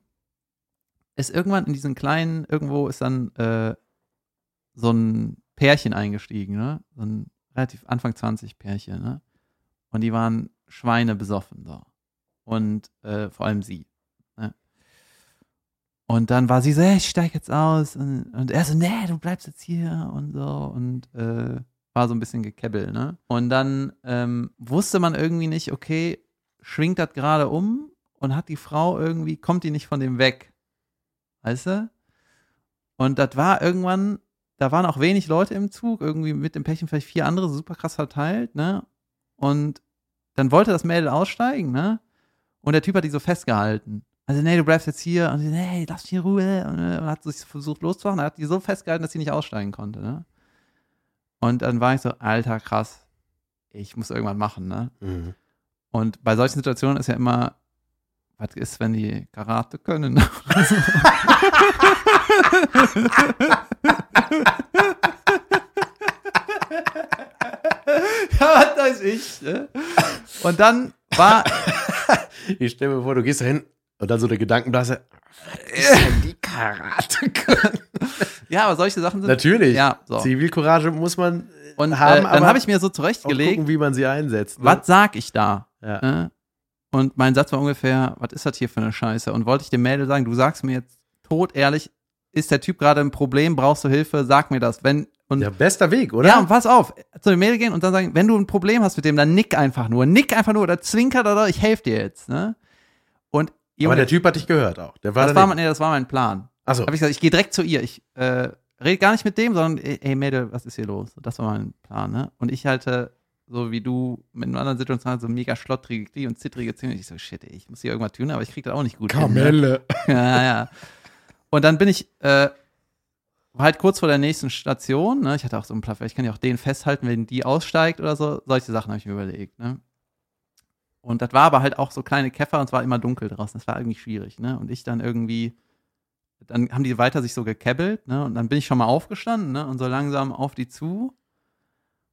ist irgendwann in diesen kleinen, irgendwo ist dann äh, so ein Pärchen eingestiegen, ne? So ein relativ Anfang 20 Pärchen, ne? Und die waren Schweine besoffen, so. Und äh, vor allem sie. Ne? Und dann war sie so, hey, ich steig jetzt aus. Und, und er so, nee, du bleibst jetzt hier und so. Und äh, war so ein bisschen gekebbel, ne? Und dann ähm, wusste man irgendwie nicht, okay, schwingt das gerade um und hat die Frau irgendwie, kommt die nicht von dem weg? Weißt du? Und das war irgendwann, da waren auch wenig Leute im Zug, irgendwie mit dem Pärchen vielleicht vier andere, super krass verteilt, ne? Und dann wollte das Mädel aussteigen, ne? Und der Typ hat die so festgehalten. Also, nee, du bleibst jetzt hier. Und sie, nee, lass mich in Ruhe. Und, äh, und hat sich versucht loszumachen. Er hat die so festgehalten, dass sie nicht aussteigen konnte, ne? Und dann war ich so, alter, krass. Ich muss irgendwann machen, ne? Mhm. Und bei solchen Situationen ist ja immer, was ist, wenn die Karate können? ja, was weiß ich. Ne? Und dann war, Ich stelle mir vor, du gehst da hin und dann so eine Gedankenblase. Was ist denn die Karate können? ja, aber solche Sachen sind. Natürlich. Ja, so. Zivilcourage muss man Und haben, äh, dann habe ich mir so zurechtgelegt, gucken, wie man sie einsetzt. Ne? was sag ich da? Ja. Ne? Und mein Satz war ungefähr, was ist das hier für eine Scheiße? Und wollte ich dem Mädel sagen, du sagst mir jetzt tot ehrlich, ist der Typ gerade ein Problem, brauchst du Hilfe, sag mir das. Wenn, und ja, bester Weg, oder? Ja, und pass auf, zu dem Mädel gehen und dann sagen, wenn du ein Problem hast mit dem, dann nick einfach nur. Nick einfach nur oder zwinkert oder ich helfe dir jetzt. Ne? Und aber Junge, der Typ hat dich gehört auch. Der war das, da war mein, nee, das war mein Plan. Achso, Hab ich gesagt, ich gehe direkt zu ihr. Ich äh, rede gar nicht mit dem, sondern, ey, Mädel, was ist hier los? Das war mein Plan. Ne? Und ich halte, so wie du mit einer anderen Situation, so mega schlottrige Knie und zittrige Zähne. Ich so, shit, ey, ich muss hier irgendwas tun, aber ich krieg das auch nicht gut hin. Ne? Kamelle. ja, ja. Und dann bin ich äh, halt kurz vor der nächsten Station. Ne? Ich hatte auch so einen Plan, ich kann ja auch den festhalten, wenn die aussteigt oder so. Solche Sachen habe ich mir überlegt. Ne? Und das war aber halt auch so kleine Käfer und es war immer dunkel draußen. Das war irgendwie schwierig. Ne? Und ich dann irgendwie, dann haben die weiter sich so gekebbelt. Ne? Und dann bin ich schon mal aufgestanden ne? und so langsam auf die zu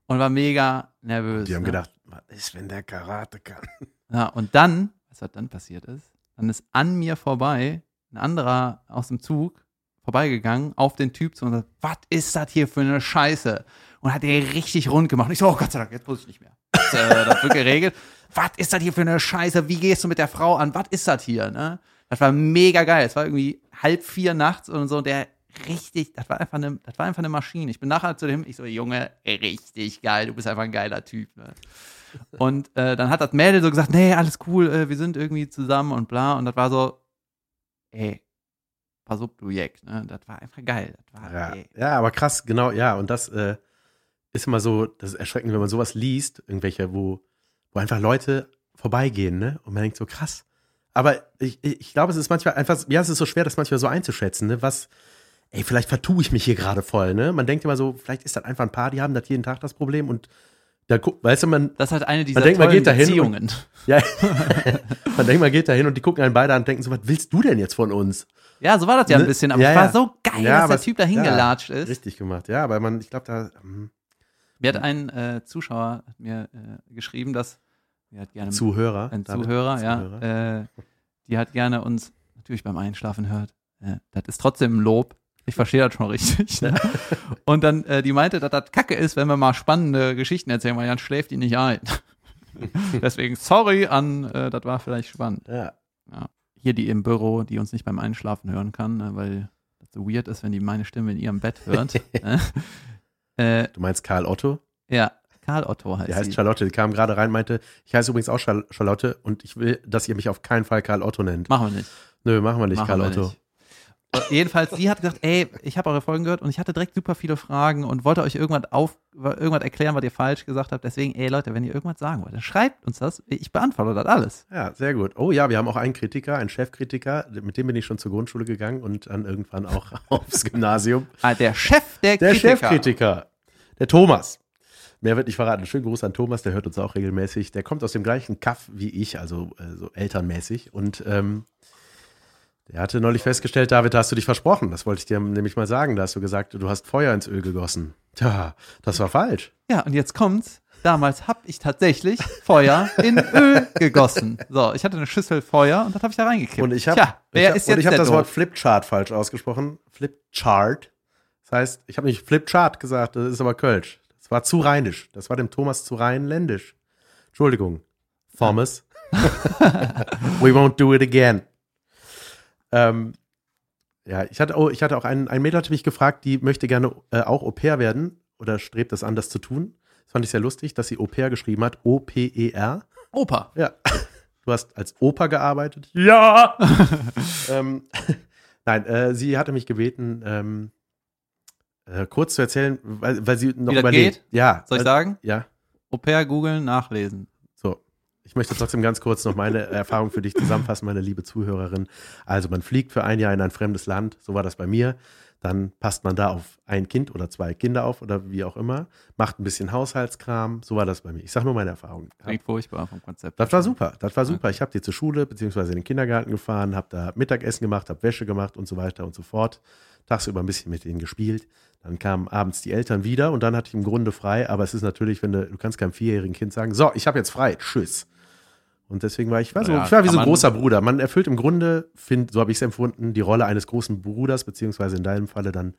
und war mega nervös. Die haben ne? gedacht, was ist, wenn der Karate kann? Ja, und dann, was halt dann passiert ist, dann ist an mir vorbei ein anderer aus dem Zug vorbeigegangen auf den Typ zu und sagt, was ist das hier für eine Scheiße? Und hat den richtig rund gemacht. Und ich so, oh Gott sei Dank, jetzt muss ich nicht mehr. Das, äh, das wird geregelt. Was ist das hier für eine Scheiße? Wie gehst du mit der Frau an? Was ist das hier? Ne? Das war mega geil. Es war irgendwie halb vier nachts und so. Der richtig, das war einfach eine, das war einfach eine Maschine. Ich bin nachher zu dem, ich so, Junge, richtig geil, du bist einfach ein geiler Typ. Ne? Und äh, dann hat das Mädel so gesagt, nee, alles cool, äh, wir sind irgendwie zusammen und bla. Und das war so, ey, du Jack, ne? Das war einfach geil. Das war, Ja, ja, aber krass, genau, ja. Und das äh, ist immer so, das ist erschreckend, wenn man sowas liest, irgendwelche, wo, wo einfach Leute vorbeigehen, ne? Und man denkt so, krass. Aber ich, ich ich glaube, es ist manchmal einfach, ja, es ist so schwer, das manchmal so einzuschätzen, ne? Was, ey, vielleicht vertue ich mich hier gerade voll, ne? Man denkt immer so, vielleicht ist das einfach ein paar, die haben das jeden Tag das Problem und da guckt, weißt du, man, Das halt eine dieser denkt, man geht dahin und- Beziehungen. ja, man denkt, man geht da hin und die gucken einen beide an und denken so, was willst du denn jetzt von uns? Ja, so war das ja ein Ne? bisschen, aber Ja, es war ja. so geil, Ja, dass der Typ da hingelatscht ist. Richtig gemacht, ja, aber man, ich glaube, da, hm, Mir hat ein äh, Zuschauer hat mir äh, geschrieben, dass er hat gerne Zuhörer. ein David, Zuhörer, Zuhörer. ja, äh, die hat gerne uns natürlich beim Einschlafen hört. Äh, das ist trotzdem ein Lob. Ich verstehe das schon richtig. Ne? Und dann, äh, die meinte, dass das Kacke ist, wenn wir mal spannende Geschichten erzählen, weil dann schläft die nicht ein. Deswegen sorry an, äh, das war vielleicht spannend. Ja. Hier die im Büro, die uns nicht beim Einschlafen hören kann, ne, weil das so weird ist, wenn die meine Stimme in ihrem Bett hört. äh, äh, Du meinst Karl Otto? ja, Karl Otto heißt Die heißt sie. Charlotte. Die kam gerade rein, meinte, ich heiße übrigens auch Char- Charlotte und ich will, dass ihr mich auf keinen Fall Karl Otto nennt. Machen wir nicht. Nö, machen wir nicht, Machen Karl wir Otto. nicht. Jedenfalls, sie hat gesagt, ey, ich habe eure Folgen gehört und ich hatte direkt super viele Fragen und wollte euch irgendwas auf, irgendwas erklären, was ihr falsch gesagt habt. Deswegen, ey Leute, wenn ihr irgendwas sagen wollt, dann schreibt uns das. Ich beantworte das alles. Ja, sehr gut. Oh ja, wir haben auch einen Kritiker, einen Chefkritiker, mit dem bin ich schon zur Grundschule gegangen und dann irgendwann auch aufs Gymnasium. Ah, der Chef der, Der Kritiker. Chefkritiker, der Thomas. Mehr wird nicht verraten. Schönen Gruß an Thomas, der hört uns auch regelmäßig. Der kommt aus dem gleichen Kaff wie ich, also äh, so elternmäßig. Und ähm, der hatte neulich festgestellt, David, da hast du dich versprochen. Das wollte ich dir nämlich mal sagen. Da hast du gesagt, du hast Feuer ins Öl gegossen. Tja, das war falsch. Ja, und jetzt kommt's. Damals habe ich tatsächlich Feuer in Öl gegossen. So, ich hatte eine Schüssel Feuer und das habe ich da reingekippt. Und ich habe Tja, wer ich hab, hab das? Wort Flipchart falsch ausgesprochen. Flipchart. Das heißt, ich habe nicht Flipchart gesagt, das ist aber Kölsch. Das war zu rheinisch. Das war dem Thomas zu rheinländisch. Entschuldigung. Thomas. We won't do it again. Ähm, ja, ich hatte, oh, ich hatte auch einen, ein Mädel hatte mich gefragt, die möchte gerne äh, auch Au pair werden oder strebt es an, das zu tun. Das fand ich sehr lustig, dass sie Au pair geschrieben hat. O-P-E-R. Opa. Ja. Du hast als Opa gearbeitet? Ja! ähm, nein, äh, sie hatte mich gebeten, ähm, äh, kurz zu erzählen, weil, weil sie noch Wie das überlegt. geht? Ja. Soll ich sagen? Ja. Au pair googeln, nachlesen. Ich möchte trotzdem ganz kurz noch meine Erfahrung für dich zusammenfassen, meine liebe Zuhörerin. Also man fliegt für ein Jahr in ein fremdes Land, so war das bei mir. Dann passt man da auf ein Kind oder zwei Kinder auf oder wie auch immer, macht ein bisschen Haushaltskram, so war das bei mir. Ich sage nur meine Erfahrung. Klingt furchtbar vom Konzept. Das war super, das war super. Ich habe die zur Schule bzw. in den Kindergarten gefahren, habe da Mittagessen gemacht, habe Wäsche gemacht und so weiter und so fort. Tagsüber ein bisschen mit denen gespielt. Dann kamen abends die Eltern wieder und dann hatte ich im Grunde frei. Aber es ist natürlich, wenn du, du kannst keinem vierjährigen Kind sagen, so, ich habe jetzt frei, tschüss. Und deswegen war ich, war so, Ja, ich war wie so ein großer Bruder. Man erfüllt im Grunde, find, so habe ich es empfunden, die Rolle eines großen Bruders, beziehungsweise in deinem Falle dann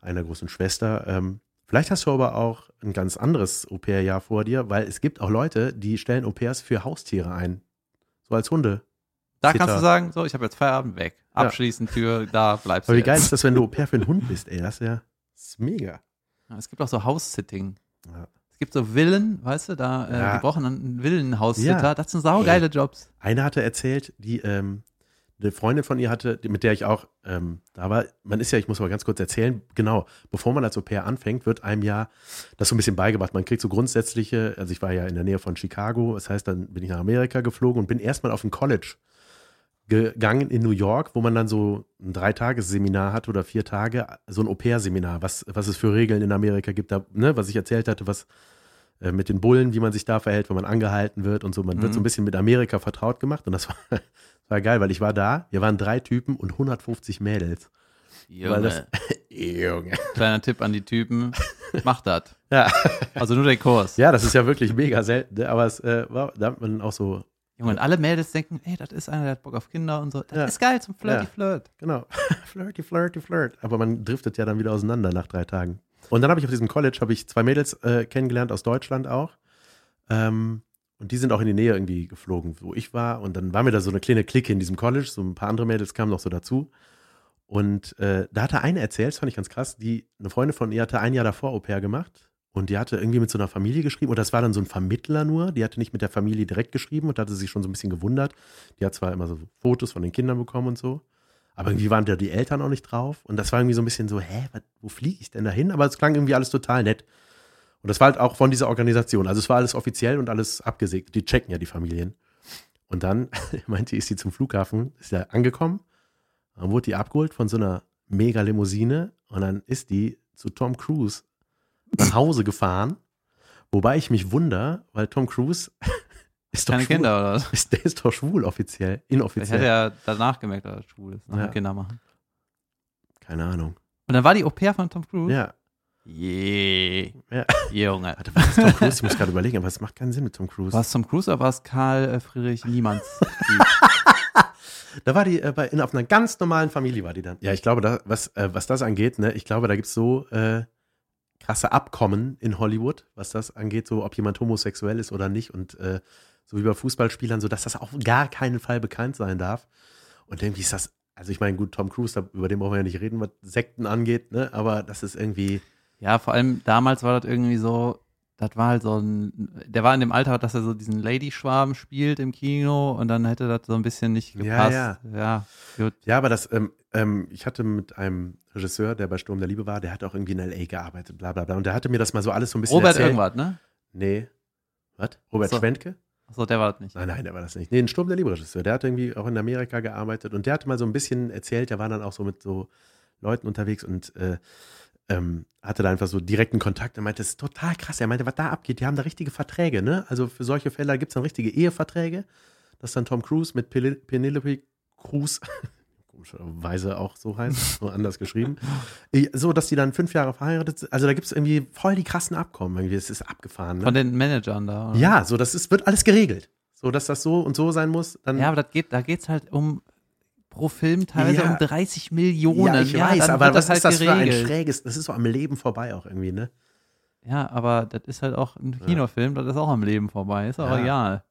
einer großen Schwester. Ähm, vielleicht hast du aber auch ein ganz anderes Au-pair-Jahr vor dir, weil es gibt auch Leute, die stellen Au-pairs für Haustiere ein. So als Hunde. Da Zitter. kannst du sagen, so, ich habe jetzt Feierabend weg. Abschließen, Tür, da bleibst Aber du wie geil jetzt. ist das, wenn du Au-pair für einen Hund bist, ey? Das ist ja das ist mega. Ja, Es gibt auch so House-Sitting. Ja. Es gibt so Villen, weißt du, da, äh, Ja. brauchen einen Villenhaussitter. Ja. Das sind saugeile Jobs. Eine hatte erzählt, die, ähm, eine Freundin von ihr hatte, mit der ich auch ähm, da war, man ist ja, ich muss aber ganz kurz erzählen, genau, bevor man als Au-pair anfängt, wird einem ja das so ein bisschen beigebracht. Man kriegt so grundsätzliche, also ich war ja in der Nähe von Chicago, das heißt, dann bin ich nach Amerika geflogen und bin erstmal auf ein College gegangen in New York, wo man dann so ein Dreitagesseminar hat oder vier Tage, so ein Au-pair-Seminar, was, was es für Regeln in Amerika gibt, da, ne, was ich erzählt hatte, was äh, mit den Bullen, wie man sich da verhält, wenn man angehalten wird und so. Man wird Mhm. so ein bisschen mit Amerika vertraut gemacht und das war, das war geil, weil ich war da, wir waren drei Typen und 150 Mädels. Weil das, Junge. Kleiner Tipp an die Typen, macht das. Ja. Also nur der Kurs. ja, das ist ja wirklich mega selten, ne? aber es äh, war, da hat man auch so, Junge, und alle Mädels denken, ey, das ist einer, der hat Bock auf Kinder und so. Das Ja. ist geil zum Flirty Ja. Flirt. genau, flirty, flirty, flirt. Aber man driftet ja dann wieder auseinander nach drei Tagen. Und dann habe ich auf diesem College, habe ich zwei Mädels äh, kennengelernt aus Deutschland auch. Ähm, und die sind auch in die Nähe irgendwie geflogen, wo ich war. Und dann waren wir da so eine kleine Clique in diesem College. So ein paar andere Mädels kamen noch so dazu. Und äh, da hatte eine erzählt, das fand ich ganz krass, die, eine Freundin von ihr hatte ein Jahr davor Au pair gemacht. Und die hatte irgendwie mit so einer Familie geschrieben. Und das war dann so ein Vermittler nur. Die hatte nicht mit der Familie direkt geschrieben und hatte sich schon so ein bisschen gewundert. Die hat zwar immer so Fotos von den Kindern bekommen und so. Aber irgendwie waren da die Eltern auch nicht drauf. Und das war irgendwie so ein bisschen so, hä, wo fliege ich denn da hin? Aber es klang irgendwie alles total nett. Und das war halt auch von dieser Organisation. Also es war alles offiziell und alles abgesegnet. Die checken ja die Familien. Und dann meinte ist sie zum Flughafen, ist ja angekommen. Dann wurde die abgeholt von so einer mega Limousine und dann ist die zu Tom Cruise nach Hause gefahren. Wobei ich mich wundere, weil Tom Cruise ist doch Keine schwul. Kinder oder was? Ist, der ist doch schwul offiziell, Ich inoffiziell. hätte ja danach gemerkt, dass er schwul ist. Nach Ja. Kinder machen. Keine Ahnung. Und dann war die Au pair von Tom Cruise? Ja. Je. Ja. Junge. Warte, was ist Tom Cruise? Ich muss gerade überlegen, aber es macht keinen Sinn mit Tom Cruise. War es Tom Cruise oder war es Karl äh, Friedrich Niemanns? Da war die äh, bei, in, auf einer ganz normalen Familie war die dann. Ja, ich glaube, da, was, äh, was das angeht, ne, ich glaube, da gibt es so äh, krasse Abkommen in Hollywood, was das angeht, so ob jemand homosexuell ist oder nicht. Und äh, so wie bei Fußballspielern, so dass das auf gar keinen Fall bekannt sein darf. Und irgendwie ist das, also ich meine, gut, Tom Cruise, über den brauchen wir ja nicht reden, was Sekten angeht, ne? Aber das ist irgendwie. ja, vor allem damals war das irgendwie so, das war halt so ein, der war in dem Alter, dass er so diesen Lady-Schwarm spielt im Kino und dann hätte das so ein bisschen nicht Ja, gepasst. ja. ja gut. Ja, aber das, ähm, ähm, ich hatte mit einem Regisseur, der bei Sturm der Liebe war, der hat auch irgendwie in L.A. gearbeitet, bla bla bla. Und der hatte mir das mal so alles so ein bisschen Robert erzählt. irgendwas, ne? Nee. Was? Robert So. Schwentke? Achso, der war das nicht. Nein, nein, der war das nicht. Nee, ein Sturm der Liebe-Regisseur. Der hat irgendwie auch in Amerika gearbeitet und der hatte mal so ein bisschen erzählt, der war dann auch so mit so Leuten unterwegs und äh, ähm, hatte da einfach so direkten Kontakt. Er meinte, das ist total krass. Er meinte, was da abgeht, die haben da richtige Verträge, ne? Also für solche Fälle gibt es dann richtige Eheverträge, dass dann Tom Cruise mit Pel Penelope Cruz, komischerweise auch so heißt, so anders geschrieben, äh, so, dass die dann fünf Jahre verheiratet sind. Also da gibt es irgendwie voll die krassen Abkommen. Irgendwie, das ist abgefahren, ne? Von den Managern da. oder? Ja, so, das ist, wird alles geregelt. So, dass das so und so sein muss. Dann, Ja, aber das geht, da geht es halt um pro Film teilweise Ja. um 30 Millionen. ja, ich weiß, dann aber was das ist halt das für ein geregelt. schräges, das ist so am Leben vorbei auch irgendwie, ne? Ja, aber das ist halt auch ein Kinofilm, das ist auch am Leben vorbei. Ist auch Ja. egal.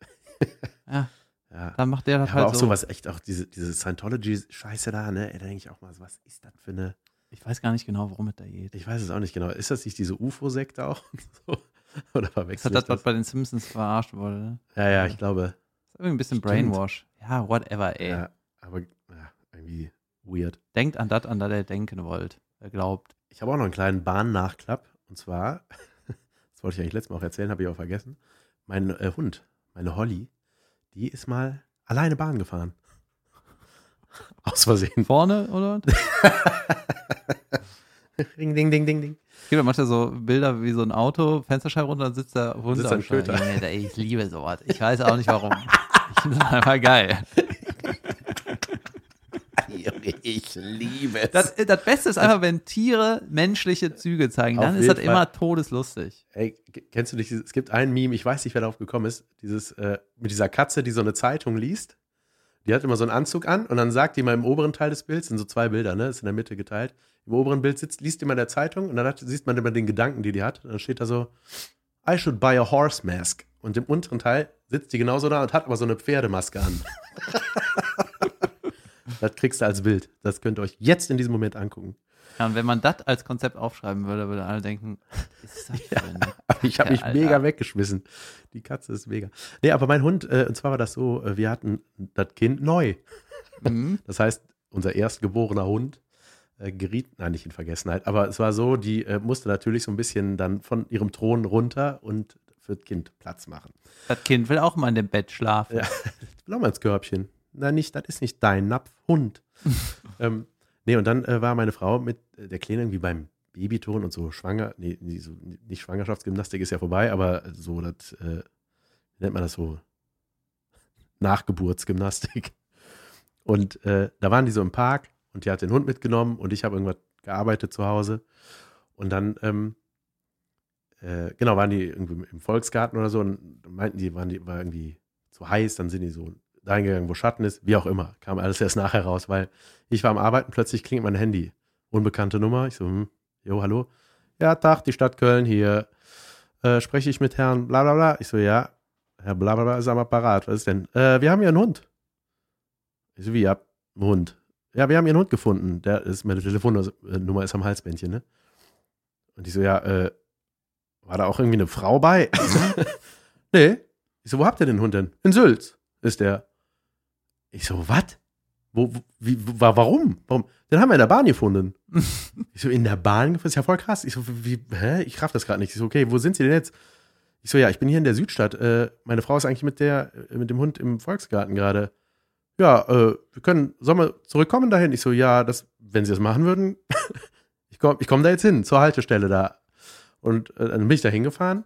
ja, Ja. dann macht der das Ja, aber halt auch so. sowas echt, auch diese, diese Scientology-Scheiße da, ne? Ey, Da denke ich auch mal, so, was ist das für eine, Ich weiß gar nicht genau, worum es da geht. ich weiß es auch nicht genau. Ist das nicht diese UFO-Sekte auch? Oder verwechselt das ich das, was das? bei den Simpsons verarscht wurde? Ne? Ja, ja, ich glaube. Ist irgendwie ein bisschen Stimmt. Brainwash. Ja, whatever, ey. Ja, aber ja, irgendwie weird. Denkt an das, an das ihr denken wollt. Er glaubt. Ich habe auch noch einen kleinen Bahnnachklapp. Und zwar, das wollte ich eigentlich letztes Mal auch erzählen, habe ich auch vergessen. Mein äh, Hund, meine Holly, die ist mal alleine Bahn gefahren. Aus Versehen. Vorne, oder? Ding, ding, ding, ding, ding. Es gibt ja manchmal so Bilder wie so ein Auto, Fensterscheibe runter, dann sitzt der Hund Sitzt am. Köter. Ey, Ich liebe sowas. Ich weiß auch nicht warum. Ich finde das einfach geil. Junge, ich liebe es. Das, das Beste ist einfach, wenn Tiere menschliche Züge zeigen. Dann Auf ist das Fall. immer todeslustig. Ey, kennst du dich, es gibt ein Meme, ich weiß nicht, wer darauf gekommen ist, dieses, äh, mit dieser Katze, die so eine Zeitung liest. Die hat immer so einen Anzug an und dann sagt die mal im oberen Teil des Bilds, sind so zwei Bilder, ne, ist in der Mitte geteilt. Im oberen Bild sitzt, liest die mal der Zeitung und dann hat, sieht man immer den Gedanken, die die hat. Und dann steht da so, I should buy a horse mask. Und im unteren Teil sitzt die genauso da und hat aber so eine Pferdemaske an. das kriegst du als Bild. Das könnt ihr euch jetzt in diesem Moment angucken. Ja, und wenn man das als Konzept aufschreiben würde, würde alle denken, was ist das für ein ich habe mich Alter. mega weggeschmissen. Die Katze ist mega. Nee, aber mein Hund, äh, und zwar war das so, äh, wir hatten das Kind neu. Mhm. Das heißt, unser erstgeborener Hund äh, geriet, nein, nicht in Vergessenheit, aber es war so, die äh, musste natürlich so ein bisschen dann von ihrem Thron runter und für das Kind Platz machen. Das Kind will auch mal in dem Bett schlafen. Ja. Ich will auch mal ins Körbchen. Nein, nicht, das ist nicht dein Napf, Hund. ähm, nee, und dann äh, war meine Frau mit äh, der Kleine irgendwie beim Babyton und so schwanger, nee, nee so, nicht Schwangerschaftsgymnastik ist ja vorbei, aber so das, äh, wie nennt man das so? Nachgeburtsgymnastik. Und äh, da waren die so im Park und die hat den Hund mitgenommen und ich habe irgendwas gearbeitet zu Hause. Und dann, ähm, äh, genau, waren die irgendwie im Volksgarten oder so und meinten die, waren die, war irgendwie zu heiß, dann sind die so dahin gegangen, wo Schatten ist, wie auch immer. Kam alles erst nachher raus, weil ich war am Arbeiten, plötzlich klingt mein Handy. Unbekannte Nummer. Ich so, hm, jo, hallo. Ja, Tag, die Stadt Köln hier. Äh, spreche ich mit Herrn bla bla bla. Ich so, ja. Herr Blablabla ist am Apparat. Was ist denn? Äh, wir haben hier einen Hund. Ich so, wie, ihr habt einen Hund? Ja, wir haben ihren Hund gefunden. Der ist, meine Telefonnummer ist am Halsbändchen, ne? Und ich so, ja, äh, war da auch irgendwie eine Frau bei? nee. Ich so, wo habt ihr den Hund denn? In Sülz ist der. Ich so, was? Wo, wo, wie, wa- warum? Warum? Den haben wir in der Bahn gefunden. ich so, in der Bahn? Das ist ja voll krass. Ich so, wie, hä? Ich raff das gerade nicht. Ich so, okay, wo sind sie denn jetzt? Ich so, ja, ich bin hier in der Südstadt. Äh, meine Frau ist eigentlich mit der, äh, mit dem Hund im Volksgarten gerade. Ja, äh, wir können, sollen wir zurückkommen dahin? Ich so, ja, das, wenn sie das machen würden, ich komme ich komm da jetzt hin, zur Haltestelle da. Und äh, dann bin ich da hingefahren.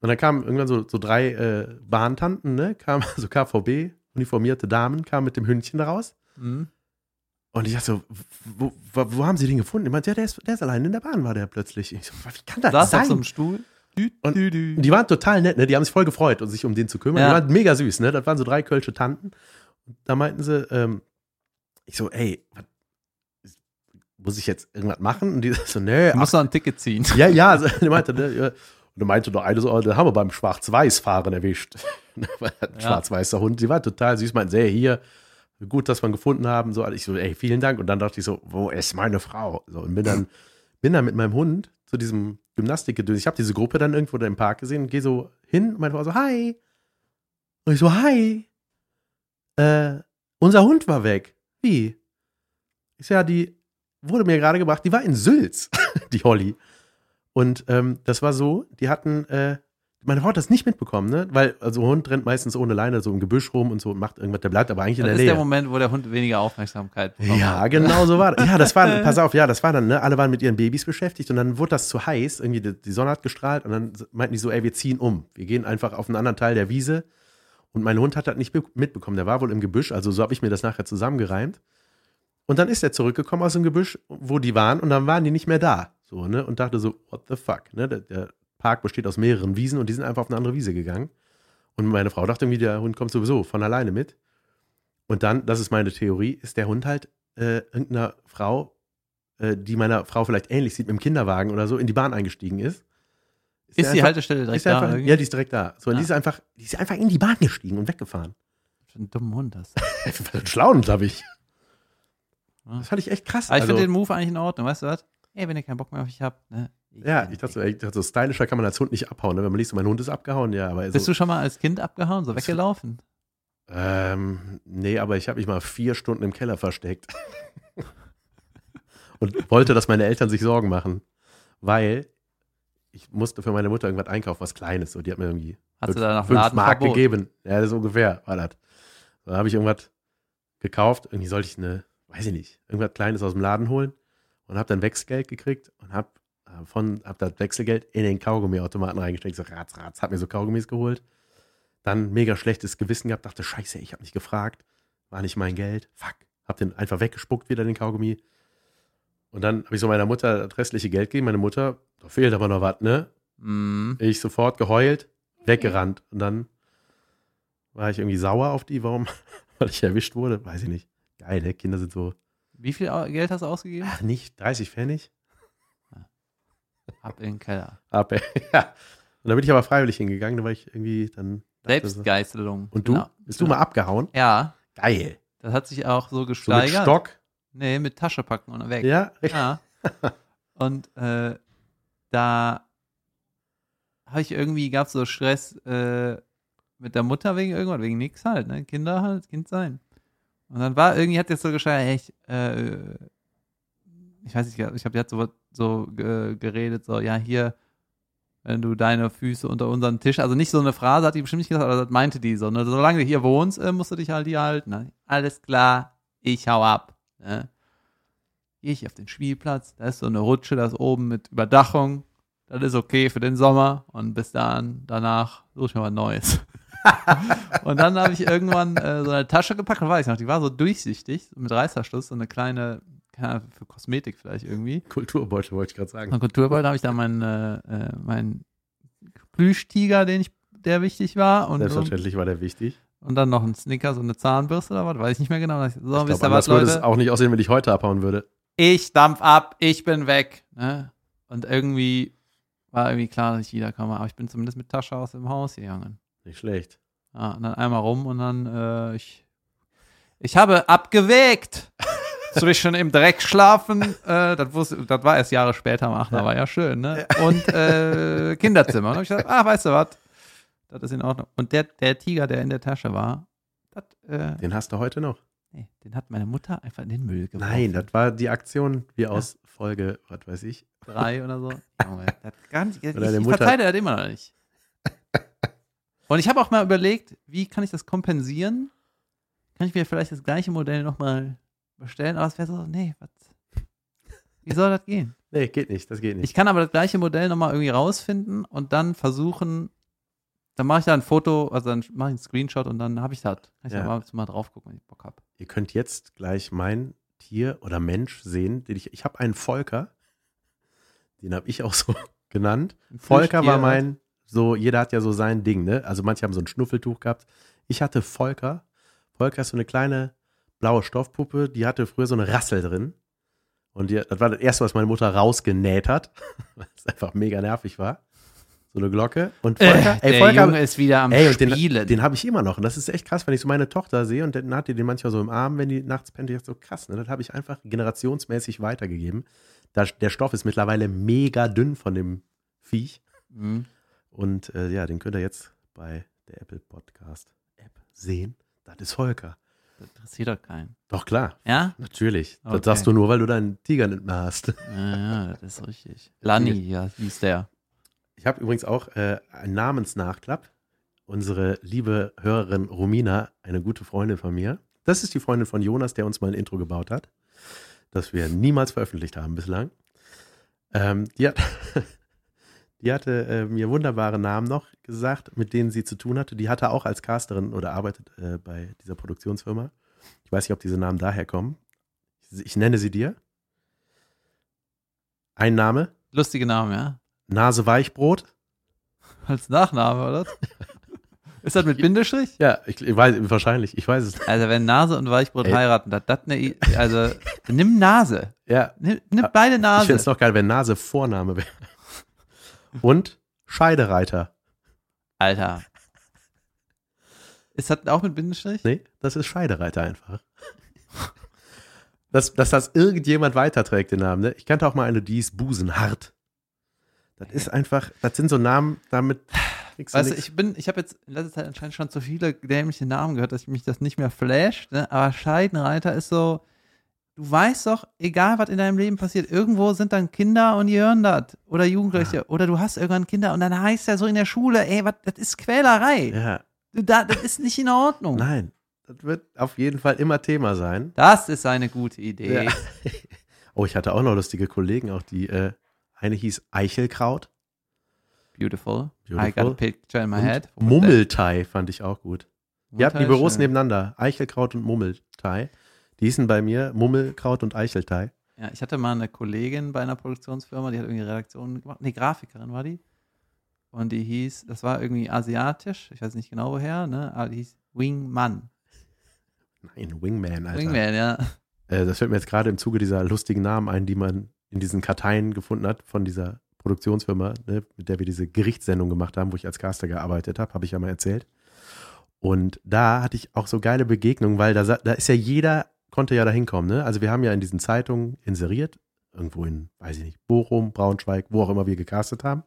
Und dann kamen irgendwann so, so drei äh, Bahntanten, ne? Kamen so KVB, uniformierte Damen, kamen mit dem Hündchen raus. Mhm. Und ich dachte so, wo, wo, wo haben sie den gefunden? Ich meinte, ja, der ist, der ist allein in der Bahn, war der plötzlich. Ich so, wie kann das Saß sein? auf so einem Stuhl. Und- die waren total nett, ne? Die haben sich voll gefreut und sich um den zu kümmern. Ja. Die waren mega süß, ne? Das waren so drei kölsche Tanten. Und da meinten sie, ähm, ich so, ey, was, muss ich jetzt irgendwas machen? Und die so, nee, Du musst noch ein Ticket ziehen. ja, ja, also, die meinte, ne, ja. Und dann meinte doch eine so, oh, den haben wir beim Schwarz-Weiß-Fahren erwischt. Schwarz-weißer Hund. Sie war total süß, meinte, sehr hier, gut, dass wir ihn gefunden haben. So, ich so, ey, vielen Dank. Und dann dachte ich so, wo ist meine Frau? So, und bin dann, bin dann mit meinem Hund zu diesem Gymnastikgedöns. Ich habe diese Gruppe dann irgendwo da im Park gesehen und gehe so hin und meine Frau so, hi. Und ich so, hi. Äh, unser Hund war weg. Wie? Ich so, ja, die wurde mir gerade gebracht, die war in Sülz, die Holly. Und ähm, das war so, die hatten, äh, meine Frau hat das nicht mitbekommen, ne? Weil, also Hund rennt meistens ohne Leine so im Gebüsch rum und so und macht irgendwas, der bleibt aber eigentlich in Das der ist Nähe. der Moment, wo der Hund weniger Aufmerksamkeit bekommt. Ja, genau so war das. Ja, das war, pass auf, ja, das war dann, ne, alle waren mit ihren Babys beschäftigt und dann wurde das zu heiß, irgendwie die, die Sonne hat gestrahlt und dann meinten die so, ey, wir ziehen um. Wir gehen einfach auf einen anderen Teil der Wiese und mein Hund hat das nicht be- mitbekommen, der war wohl im Gebüsch, also so habe ich mir das nachher zusammengereimt. Und dann ist er zurückgekommen aus dem Gebüsch, wo die waren und dann waren die nicht mehr da, so, ne, und dachte so, what the fuck, ne, der, der Park besteht aus mehreren Wiesen und die sind einfach auf eine andere Wiese gegangen. Und meine Frau dachte irgendwie, der Hund kommt sowieso von alleine mit. Und dann, das ist meine Theorie, ist der Hund halt äh, irgendeiner Frau, äh, die meiner Frau vielleicht ähnlich sieht, mit dem Kinderwagen oder so, in die Bahn eingestiegen ist. Ist die einfach- Haltestelle direkt ist da? einfach? Ja, die ist direkt da. So, und Ah. die ist einfach, die ist einfach in die Bahn gestiegen und weggefahren. Schon einen dummen Hund hast. Ein Schlauen, glaube ich. Ja. Das fand ich echt krass. Aber ich Also, finde den Move eigentlich in Ordnung, weißt du was? Ey, wenn ihr keinen Bock mehr auf mich habt, ne? ja, ich dachte, so, ich dachte, so stylischer kann man als Hund nicht abhauen. Ne? Wenn man liest, so, mein Hund ist abgehauen, ja, aber Bist so, du schon mal als Kind abgehauen, so weggelaufen? ähm, nee, aber ich habe mich mal vier Stunden im Keller versteckt. und wollte, dass meine Eltern sich Sorgen machen, weil ich musste für meine Mutter irgendwas einkaufen, was Kleines. So, die hat mir irgendwie Hast du da nach fünf Laden Mark Verbot? gegeben. Ja, das ist ungefähr, war das. Da habe ich irgendwas gekauft. Irgendwie sollte ich eine, weiß ich nicht, irgendwas Kleines aus dem Laden holen und habe dann Wechselgeld gekriegt und habe von hab das Wechselgeld in den Kaugummiautomaten reingesteckt. So ratz, ratz, hab mir so Kaugummis geholt. Dann mega schlechtes Gewissen gehabt, dachte, scheiße, ich habe nicht gefragt, war nicht mein Geld. Fuck. Hab den einfach weggespuckt wieder den Kaugummi. Und dann habe ich so meiner Mutter das restliche Geld gegeben. Meine Mutter, da fehlt aber noch was, ne? Mhm. Ich sofort geheult, weggerannt. Und dann war ich irgendwie sauer auf die, warum, weil ich erwischt wurde. Weiß ich nicht. Geil, ne? Kinder sind so, Wie viel Geld hast du ausgegeben? ach nicht, 30 Pfennig? Ab in den Keller. Aber, ja. Und da bin ich aber freiwillig hingegangen, da war ich irgendwie dann. dachte so- Selbstgeißelung. Und du? Genau. Bist du mal abgehauen? Ja, Geil. das hat sich auch so So mit gesteigert. Stock? Nee, mit Tasche packen und weg. Ja? Ja. Und äh, da habe ich irgendwie, gab es so Stress äh, mit der Mutter wegen irgendwas, wegen nix halt, ne? Kinder halt, Kind sein. Und dann war irgendwie, hat jetzt so gescheit, hey, ich, äh, ich weiß nicht, ich habe jetzt so, so äh, geredet, so, ja, hier, wenn du deine Füße unter unseren Tisch, also nicht so eine Phrase, hat die bestimmt nicht gesagt, aber das meinte die so, ne? solange du hier wohnst, äh, musst du dich halt hier halten. Ne? Alles klar, ich hau ab. Ne? Ich auf den Spielplatz, da ist so eine Rutsche, da ist oben mit Überdachung, das ist okay für den Sommer und bis dann, danach suche ich mir was Neues. und dann habe ich irgendwann äh, so eine Tasche gepackt, und weiß ich noch, die war so durchsichtig, mit Reißverschluss, so eine kleine, keine für Kosmetik vielleicht irgendwie. Kulturbeutel wollte ich gerade sagen. Von Kulturbeutel habe ich da meinen äh, äh, meinen Plüschtiger, den ich, der wichtig war. Und, und, Selbstverständlich war der wichtig. und dann noch ein Snickers und eine Zahnbürste oder was, weiß ich nicht mehr genau. So, ich wisst glaube, ihr was, anders würde es Leute? auch nicht aussehen, wenn ich heute abhauen würde. Ich dampf ab, ich bin weg. Ne? Und irgendwie war irgendwie klar, dass ich wiederkomme. Aber ich bin zumindest mit Tasche aus dem Haus gegangen. Nicht schlecht. Ja, und dann einmal rum und dann, äh, ich, ich habe abgewägt. Zwischen im Dreck schlafen, äh, das, wusste, das war erst Jahre später am Aachener, war ja schön, ne? Und äh, Kinderzimmer. Und dann ich gesagt, ah, weißt du was? Das ist in Ordnung. Und der, der Tiger, der in der Tasche war, das, äh, Den hast du heute noch. nee, den hat meine Mutter einfach in den Müll geworfen. Nein, das war die Aktion wie aus Folge, was weiß ich. drei oder so. Junge, das nicht, ich, ich verteile das immer noch nicht. Und ich habe auch mal überlegt, wie kann ich das kompensieren? Kann ich mir vielleicht das gleiche Modell nochmal bestellen? Aber es wäre so, nee, was? Wie soll das gehen? Nee, geht nicht, das geht nicht. Ich kann aber das gleiche Modell nochmal irgendwie rausfinden und dann versuchen, dann mache ich da ein Foto, also dann mache ich einen Screenshot und dann habe ich das. Kann ich Ja. da mal, mal drauf gucken, wenn ich Bock habe. Ihr könnt jetzt gleich mein Tier oder Mensch sehen. Den ich ich habe einen Volker. Den habe ich auch so genannt. Volker war mein, so, jeder hat ja so sein Ding, ne? Also manche haben so ein Schnuffeltuch gehabt. Ich hatte Volker. Volker ist so eine kleine blaue Stoffpuppe, die hatte früher so eine Rassel drin. Und die, das war das erste, was meine Mutter rausgenäht hat, weil es einfach mega nervig war. So eine Glocke. Und Volker, Äh, der Volker, Junge ist wieder am Ey, Spielen. den, den habe ich immer noch. Und das ist echt krass, wenn ich so meine Tochter sehe und dann hat die den manchmal so im Arm, wenn die nachts pennt. Ich dachte so krass, ne? Das habe ich einfach generationsmäßig weitergegeben. Da, der Stoff ist mittlerweile mega dünn von dem Viech. Mhm. Und äh, ja, den könnt ihr jetzt bei der Apple Podcast App sehen. Das ist Volker. Das interessiert doch keinen. Doch klar, Ja? natürlich. Das Okay. sagst du nur, weil du deinen Tiger nicht mehr hast. Ja, ja, das ist richtig. Lani, ja, hieß der. Ich habe übrigens auch äh, einen Namensnachklapp. Unsere liebe Hörerin Romina, eine gute Freundin von mir. Das ist die Freundin von Jonas, der uns mal ein Intro gebaut hat, das wir niemals veröffentlicht haben bislang. Ähm, die, hat, die hatte äh, mir wunderbare Namen noch gesagt, mit denen sie zu tun hatte. Die hatte auch als Casterin oder arbeitet äh, bei dieser Produktionsfirma. Ich weiß nicht, ob diese Namen daher kommen. Ich, ich nenne sie dir. Ein Name, Lustige Name, ja. Nase Weichbrot. Als Nachname, oder? ist das mit Bindestrich? Ja, ich, ich weiß, wahrscheinlich, ich weiß es nicht. Also, wenn Nase und Weichbrot Ey. heiraten, das, das ne, I- also, nimm Nase. Ja, Nimm, nimm beide ich fände Nase. es noch geil, wenn Nase Vorname wäre. Und Scheidereiter. Alter. Ist das auch mit Bindestrich? Nee, das ist Scheidereiter einfach. Dass, dass das irgendjemand weiterträgt, den Namen. Ne? Ich kannte auch mal eine, die ist Busenhart. Das ist einfach, das sind so Namen, damit kriegst du Weißt du, ich bin, ich habe jetzt in letzter Zeit anscheinend schon zu viele dämliche Namen gehört, dass mich das nicht mehr flasht, ne? aber Scheidenreiter ist so, du weißt doch, egal was in deinem Leben passiert, irgendwo sind dann Kinder und die hören das oder Jugendliche oder du hast irgendwann Kinder und dann heißt ja so in der Schule, ey, was, das ist Quälerei. Ja, Du, da, das ist nicht in Ordnung. nein. Das wird auf jeden Fall immer Thema sein. Das ist eine gute Idee. Ja. Oh, ich hatte auch noch lustige Kollegen, auch die, äh, eine hieß Eichelkraut. Beautiful. Beautiful. I got a picture in my Und head. Mummeltei fand ich auch gut. Die hatten die Büros schön. nebeneinander. Eichelkraut und Mummeltei. Die hießen bei mir Mummelkraut und Eicheltei. Ja, ich hatte mal eine Kollegin bei einer Produktionsfirma, die hat irgendwie Redaktionen gemacht. Nee, Grafikerin war die. Und die hieß, das war irgendwie asiatisch, ich weiß nicht genau woher, ne? Aber die hieß Wingman. Nein, Wingman, Alter. Wingman, ja. Äh, das fällt mir jetzt gerade im Zuge dieser lustigen Namen ein, die man in diesen Karteien gefunden hat von dieser Produktionsfirma, ne, mit der wir diese Gerichtssendung gemacht haben, wo ich als Caster gearbeitet habe, habe ich ja mal erzählt. Und da hatte ich auch so geile Begegnungen, weil da, da ist ja jeder, konnte ja da hinkommen. Ne? Also wir haben ja in diesen Zeitungen inseriert, irgendwo in, weiß ich nicht, Bochum, Braunschweig, wo auch immer wir gecastet haben.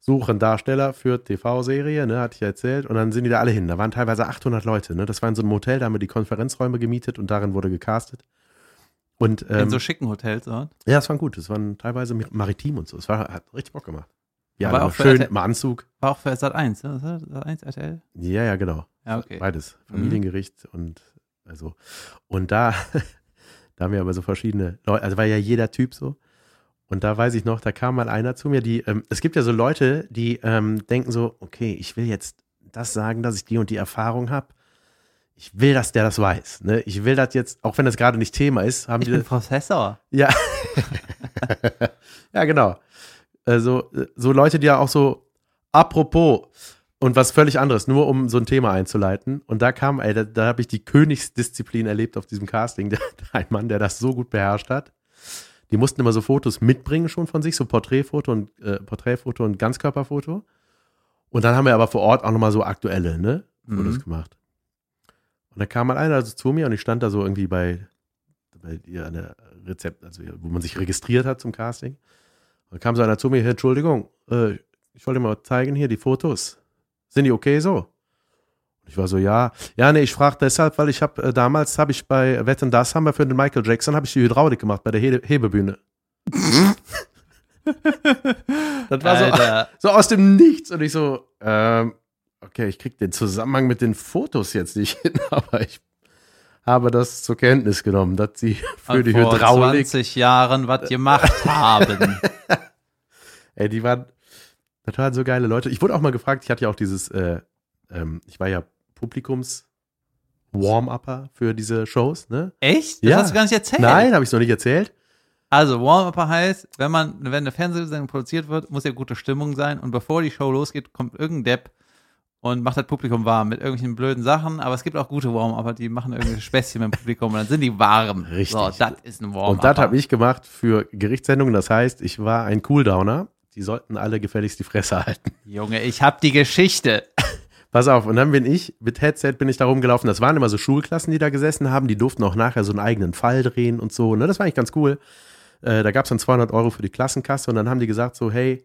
Suchen Darsteller für TV-Serie, ne, hatte ich ja erzählt. Und dann sind die da alle hin. Da waren teilweise 800 Leute. Ne? Das war in so einem Hotel, da haben wir die Konferenzräume gemietet und darin wurde gecastet. Und In ähm, so schicken Hotels, oder? ja, es waren gut. Es waren teilweise maritim und so. Es war, hat richtig Bock gemacht. Ja, Aber aber auch schön RTL im Anzug. War auch für Sat 1, ne? Sat 1 RTL? Ja, ja, genau. Ja, okay. Beides. Mhm. Familiengericht und also. Und da, da haben wir aber so verschiedene Leute, also war ja jeder Typ so. Und da weiß ich noch, da kam mal einer zu mir, die, ähm, es gibt ja so Leute, die ähm, denken so, okay, ich will jetzt das sagen, dass ich die und die Erfahrung habe. Ich will, dass der das weiß. Ne? Ich will das jetzt, auch wenn das gerade nicht Thema ist, haben Ich die bin Professor. Ja. ja, genau. Also, äh, so Leute, die ja auch so, apropos, und was völlig anderes, nur um so ein Thema einzuleiten. Und da kam, ey, da, da habe ich die Königsdisziplin erlebt auf diesem Casting. Der, ein Mann, der das so gut beherrscht hat. Die mussten immer so Fotos mitbringen schon von sich, so Porträtfoto und äh, Porträtfoto und Ganzkörperfoto. Und dann haben wir aber vor Ort auch nochmal so aktuelle, ne? Fotos Mhm. gemacht. Und da kam mal einer also zu mir und ich stand da so irgendwie bei, bei ihr an der Rezept, also wo man sich registriert hat zum Casting. Und dann kam so einer zu mir, Entschuldigung, äh, ich wollte mal zeigen hier die Fotos. Sind die okay so? Und ich war so, ja, ja, nee, ich frage deshalb, weil ich habe äh, damals habe ich bei Wetten das haben wir für den Michael Jackson habe ich die Hydraulik gemacht bei der He Hebebühne. das war so, Alter. so aus dem Nichts und ich so, ähm, okay, ich krieg den Zusammenhang mit den Fotos jetzt nicht hin, aber ich habe das zur Kenntnis genommen, dass sie für die vor Hydraulik, 20 Jahren was gemacht haben. ey, die waren total so geile Leute. Ich wurde auch mal gefragt, ich hatte ja auch dieses, äh, ähm, ich war ja Publikums Warm-Upper für diese Shows, ne? Echt? Das Ja. hast du gar nicht erzählt. Nein, habe ich noch nicht erzählt. Also Warm-Upper heißt, wenn man, wenn eine Fernsehsendung produziert wird, muss ja gute Stimmung sein und bevor die Show losgeht, kommt irgendein Depp und macht das Publikum warm mit irgendwelchen blöden Sachen, aber es gibt auch gute Warm-Upper, die machen irgendwelche Späßchen mit dem Publikum und dann sind die warm. Richtig. So, das ist ein Warm-Upper. Und das habe ich gemacht für Gerichtssendungen. Das heißt, ich war ein Cooldowner. Die sollten alle gefälligst die Fresse halten. Junge, ich hab die Geschichte. Pass auf, und dann bin ich, mit Headset bin ich da rumgelaufen. Das waren immer so Schulklassen, die da gesessen haben. Die durften auch nachher so einen eigenen Fall drehen und so. Ne? Das war eigentlich ganz cool. Äh, da gab es dann 200 Euro für die Klassenkasse und dann haben die gesagt so, hey,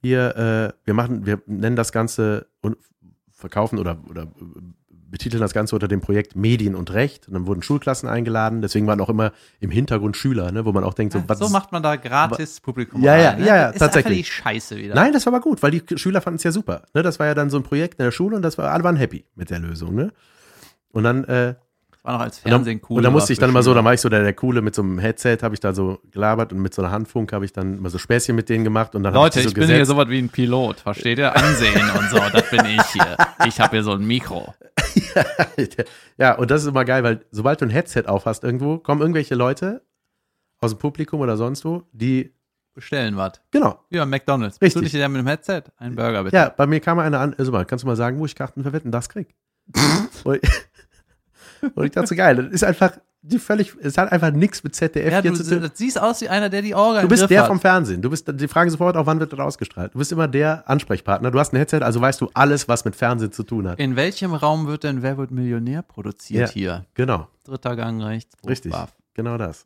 hier, äh, wir machen, wir nennen das Ganze und verkaufen oder, oder betiteln das Ganze unter dem Projekt Medien und Recht. Und dann wurden Schulklassen eingeladen. Deswegen waren auch immer im Hintergrund Schüler, ne? wo man auch denkt, so, was so macht man da gratis Publikum Ja, ja, rein, ne? ja, ja, Das ist tatsächlich. Einfach die Scheiße wieder. Nein, das war aber gut, weil die Schüler fanden es ja super. Ne, das war ja dann so ein Projekt in der Schule und das war, alle waren happy mit der Lösung. Ne? Und dann, äh, war noch als Fernsehen cool. und dann musste ich dann immer so, dann war ich so der, der Coole mit so einem Headset, habe ich da so gelabert und mit so einer Handfunk habe ich dann immer so Späßchen mit denen gemacht und dann Leute, ich, die ich so bin hier sowas wie ein Pilot, versteht ihr? Ansehen und so, das bin ich hier. Ich habe hier so ein Mikro. ja, und das ist immer geil, weil sobald du ein Headset aufhast irgendwo, kommen irgendwelche Leute aus dem Publikum oder sonst wo, die, Bestellen was. genau, Ja, McDonalds. Bist du Richtig. der mit dem Headset? Ein Burger bitte. Ja, bei mir kam einer an, also mal, kannst du mal sagen, wo ich Karten für Wetten das krieg? und, ich, dachte so geil, das ist einfach die völlig, es hat einfach nichts mit ZDF Ja, hier du zu tun. das siehst aus wie einer, der die Orga Du bist der hat. vom Fernsehen. Du bist, die fragen sofort auch, wann wird das ausgestrahlt. Du bist immer der Ansprechpartner. Du hast ein Headset, also weißt du alles, was mit Fernsehen zu tun hat. In welchem Raum wird denn Wer wird Millionär produziert Ja. hier? Genau, Dritter Gang rechts. Buff, richtig. Buff. Genau das.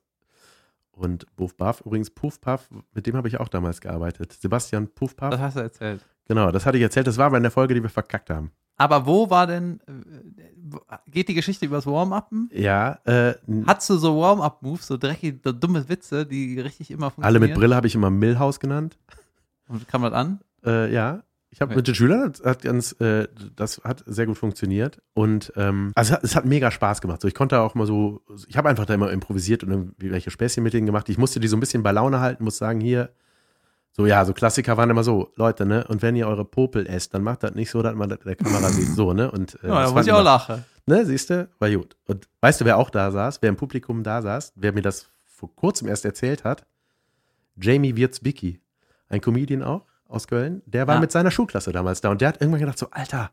Und Puff Buff, übrigens Puff Puff, mit dem habe ich auch damals gearbeitet. Sebastian Puff Puff. Das hast du erzählt. Genau, das hatte ich erzählt. Das war aber in der Folge, die wir verkackt haben. Aber wo war denn, äh, geht die Geschichte übers Warm-Uppen? Ja, äh, Hast du so Warm-Up-Moves, so dreckige, so dumme Witze, die richtig immer funktionieren? alle mit Brille habe ich immer Millhaus genannt. Und kam das an? Äh, ja. Ich habe Okay. mit den Schülern, das hat ganz, äh, das hat sehr gut funktioniert. Und ähm, also es hat, es hat mega Spaß gemacht. So, ich konnte auch mal so, ich habe einfach da immer improvisiert und irgendwie welche Späßchen mit denen gemacht. Ich musste die so ein bisschen bei Laune halten, muss sagen, hier, so ja, so Klassiker waren immer so, Leute, ne? Und wenn ihr eure Popel esst, dann macht das nicht so, dass man das der Kamera sieht, so, ne? Und äh, Ja, da muss ich auch lachen. Ne, siehst du? War gut. Und weißt du, wer auch da saß, wer im Publikum da saß, wer mir das vor kurzem erst erzählt hat? Jamie Wirtzbicki, ein Comedian auch aus Köln, der war Ja. mit seiner Schulklasse damals da und der hat irgendwann gedacht so, Alter,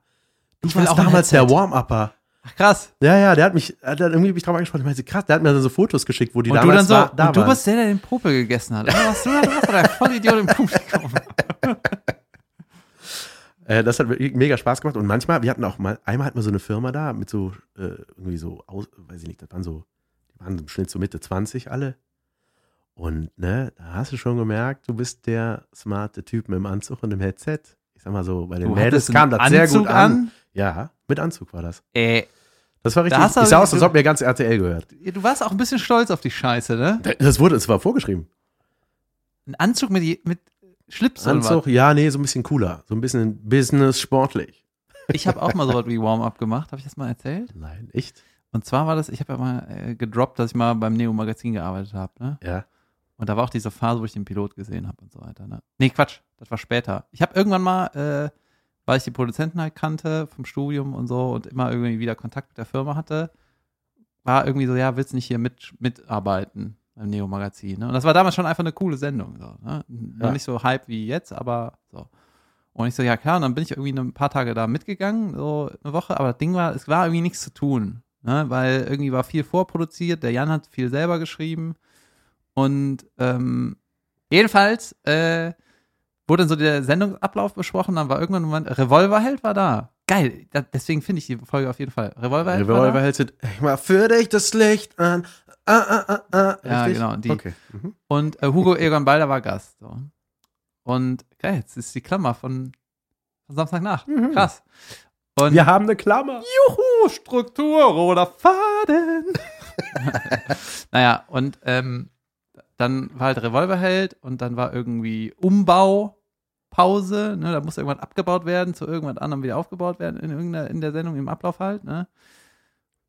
du warst damals der. Warm-Upper. Ach, krass. Ja, ja, der hat mich, hat dann irgendwie mich drauf angesprochen. Ich meinte, krass, der hat mir dann so Fotos geschickt, wo die Und du damals dann so, da, da und du waren. bist der, der den Popel gegessen hat. Oder was du da oder der Vollidiot im Publikum? Äh, das hat mega Spaß gemacht. Und manchmal, wir hatten auch mal, einmal hatten wir so eine Firma da mit so, äh, irgendwie so, aus, weiß ich nicht, das waren so, die waren im Schnitt so Mitte 20 alle. Und ne, da hast du schon gemerkt, du bist der smarte Typ mit dem Anzug und dem Headset. Sag mal so, bei den Du Mädels kam das sehr Anzug gut an. an? Ja, mit Anzug war das. Äh, Das war richtig. du Ich sah aus, als ob mir ganz RTL gehört. du warst auch ein bisschen stolz auf die Scheiße, ne? Das wurde, es war vorgeschrieben. Ein Anzug mit, mit Schlips und Anzug, ja, nee, so ein bisschen cooler. So ein bisschen Business, sportlich. was. Ich habe auch mal sowas wie Warm-Up gemacht. Habe ich das mal erzählt? Nein, echt? Und zwar war das, ich habe ja mal äh, gedroppt, dass ich mal beim Neo-Magazin gearbeitet habe, ne? Ja. Und da war auch diese Phase, wo ich den Pilot gesehen habe und so weiter. Ne? Nee, Quatsch, das war später. Ich habe irgendwann mal, äh, weil ich die Produzenten halt kannte vom Studium und so und immer irgendwie wieder Kontakt mit der Firma hatte, war irgendwie so, ja, willst du nicht hier mit, mitarbeiten beim Neo-Magazin? Ne? Und das war damals schon einfach eine coole Sendung. So, ne? Ja. nicht so Hype wie jetzt, aber so. Und ich so, ja klar, und dann bin ich irgendwie ein paar Tage da mitgegangen, so eine Woche, aber das Ding war, es war irgendwie nichts zu tun. Ne? Weil irgendwie war viel vorproduziert, der Jan hat viel selber geschrieben. Und ähm, jedenfalls äh, wurde dann so der Sendungsablauf besprochen, dann war irgendwann ein Moment, Revolverheld war da. Geil, da, deswegen finde ich die Folge auf jeden Fall. Revolverheld. Revolverheld sind, ich mach für dich das Licht an. Ah, ah, ah, ah. Ja, Richtig? genau, die. Okay. Mhm. Und äh, Hugo Egon Balder war Gast. So. Und geil, jetzt ist die Klammer von, von Samstagnacht. Mhm. Krass. Und Wir haben eine Klammer. Juhu, Struktur oder Faden. naja, und ähm, dann war halt Revolverheld und dann war irgendwie Umbaupause, ne, da musste irgendwann abgebaut werden, zu irgendwas anderem wieder aufgebaut werden in irgendeiner, in der Sendung, im Ablauf halt, ne.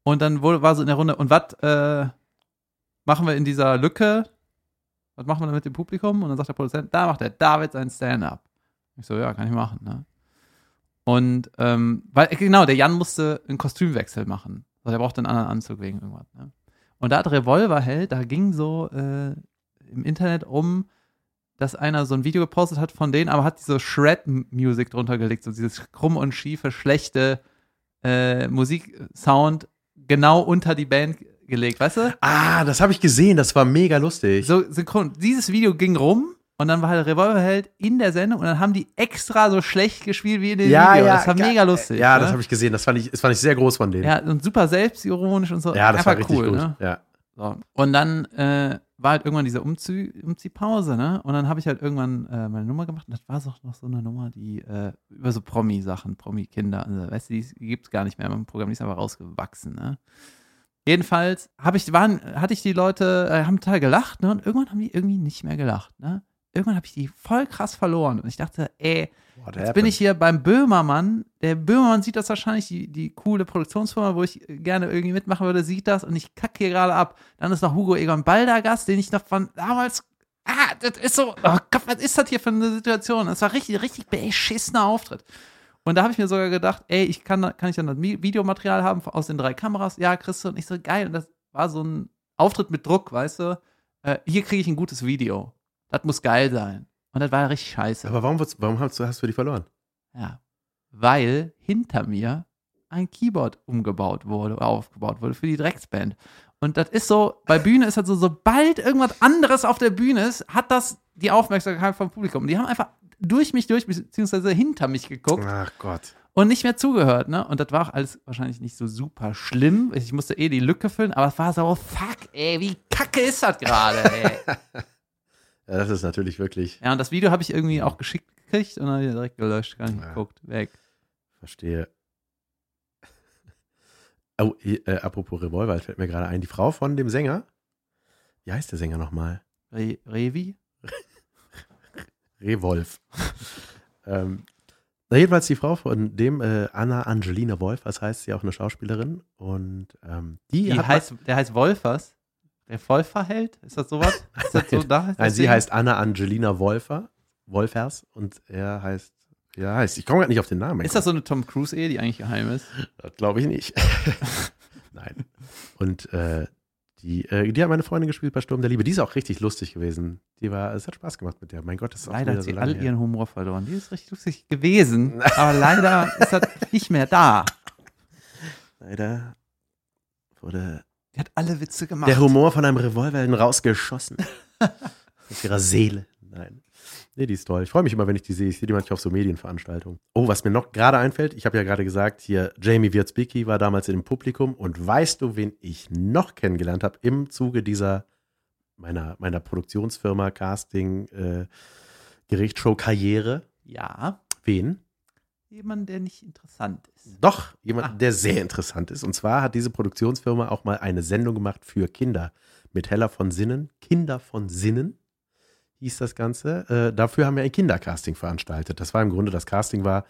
Und dann wurde, war so in der Runde, und was äh, machen wir in dieser Lücke? Was machen wir mit dem Publikum? Und dann sagt der Produzent, da macht der David sein Stand-up. Ich so, ja, kann ich machen, ne. Und ähm, weil, genau, der Jan musste einen Kostümwechsel machen. Also der brauchte einen anderen Anzug wegen irgendwas. Ne? Und da hat Revolverheld, da ging so äh, im Internet um, dass einer so ein Video gepostet hat von denen, aber hat diese Shred-Music drunter gelegt, so dieses krumm und schiefe, schlechte äh, Musiksound genau unter die Band gelegt, weißt du? Ah, das habe ich gesehen. Das war mega lustig. So synchron. Dieses Video ging rum und dann war halt Revolverheld in der Sendung und dann haben die extra so schlecht gespielt wie in dem ja, Video. ja. das war mega lustig. Ja, ne? das habe ich gesehen. Das fand ich, das fand ich sehr groß von denen. Ja, und super selbstironisch und so. Ja, das Einfach war richtig cool, gut. Ne? Ja. So. Und dann äh, war halt irgendwann diese Umzieh Umziehpause, ne? Und dann habe ich halt irgendwann äh, meine Nummer gemacht und das war so noch so eine Nummer, die äh, über so Promi-Sachen, Promi-Kinder, also, weißt du, die, gibt es gar nicht mehr im Programm, die ist aber rausgewachsen, ne? Jedenfalls habe ich, waren, hatte ich die Leute, äh, haben total gelacht, ne? Und irgendwann haben die irgendwie nicht mehr gelacht, ne? Irgendwann habe ich die voll krass verloren und ich dachte, ey, What Jetzt bin ich hier beim Böhmermann. Der Böhmermann sieht das wahrscheinlich, die, die coole Produktionsfirma, wo ich gerne irgendwie mitmachen würde, sieht das und ich kacke hier gerade ab. Dann ist noch Hugo Egon Balder Gast, den ich noch von damals. Ah, das ist so. Oh Gott, was ist das hier für eine Situation? Das war richtig, richtig beschissener Auftritt. Und da habe ich mir sogar gedacht, ey, ich kann, kann ich dann das Videomaterial haben aus den drei Kameras? Ja, kriegst du. Und ich so, geil. Und das war so ein Auftritt mit Druck, weißt du? Äh, hier kriege ich ein gutes Video. Das muss geil sein. Und das war richtig scheiße. Aber warum, wird's- warum hast, du, hast du die verloren? Ja, weil hinter mir ein Keyboard umgebaut wurde, aufgebaut wurde für die Drecksband. Und das ist so, bei Bühne ist das so, sobald irgendwas anderes auf der Bühne ist, hat das die Aufmerksamkeit vom Publikum. Die haben einfach durch mich durch, beziehungsweise hinter mich geguckt Ach Gott. und nicht mehr zugehört, ne? Und das war auch alles wahrscheinlich nicht so super schlimm. Ich musste eh die Lücke füllen, aber es war so, fuck, ey, wie kacke ist das gerade, ey. Ja, das ist natürlich wirklich, ja, und das Video habe ich irgendwie auch geschickt gekriegt und dann direkt gelöscht, gar nicht Ja. geguckt, weg. verstehe. Oh, äh, apropos Revolver, fällt mir gerade ein. Die Frau von dem Sänger, wie heißt der Sänger nochmal? Re Revi? Revolf. ähm, na, jedenfalls die Frau von dem, äh, Anna Angelina Wolf, das heißt sie auch eine Schauspielerin. Und ähm, die, Die hat. heißt, der heißt Wolfers. Der Wolferheld? Ist das sowas? Ist das so da? nein, sie heißt Anna Angelina Wolfer, Wolfers und er heißt, ja, heißt, ich komme gerade nicht auf den Namen. Ist das so eine Tom Cruise-Ehe, die eigentlich geheim ist? Das glaube ich nicht. Nein. Und äh, die, äh, die hat meine Freundin gespielt bei Sturm der Liebe. Die ist auch richtig lustig gewesen. Die war, es hat Spaß gemacht mit der. Mein Gott, das ist auch Leider hat so sie lange all her. ihren Humor verloren. Die ist richtig lustig gewesen, aber leider ist das nicht mehr da. Leider wurde Die hat alle Witze gemacht. der Humor von einem Revolver rausgeschossen. Aus ihrer Seele. Nein. Nee, die ist toll. Ich freue mich immer, wenn ich die sehe. Ich sehe die manchmal auf so Medienveranstaltungen. Oh, was mir noch gerade einfällt, ich habe ja gerade gesagt, hier Jamie Wierzbicki war damals in dem Publikum und weißt du, wen ich noch kennengelernt habe im Zuge dieser meiner, meiner Produktionsfirma Casting äh, Gerichtsshow Karriere? ja, Wen? Jemand, der nicht interessant ist. Doch, jemand, Ah. der sehr interessant ist. Und zwar hat diese Produktionsfirma auch mal eine Sendung gemacht für Kinder mit Hella von Sinnen. Kinder von Sinnen hieß das Ganze. Äh, dafür haben wir ein Kindercasting veranstaltet. Das war im Grunde, das Casting war,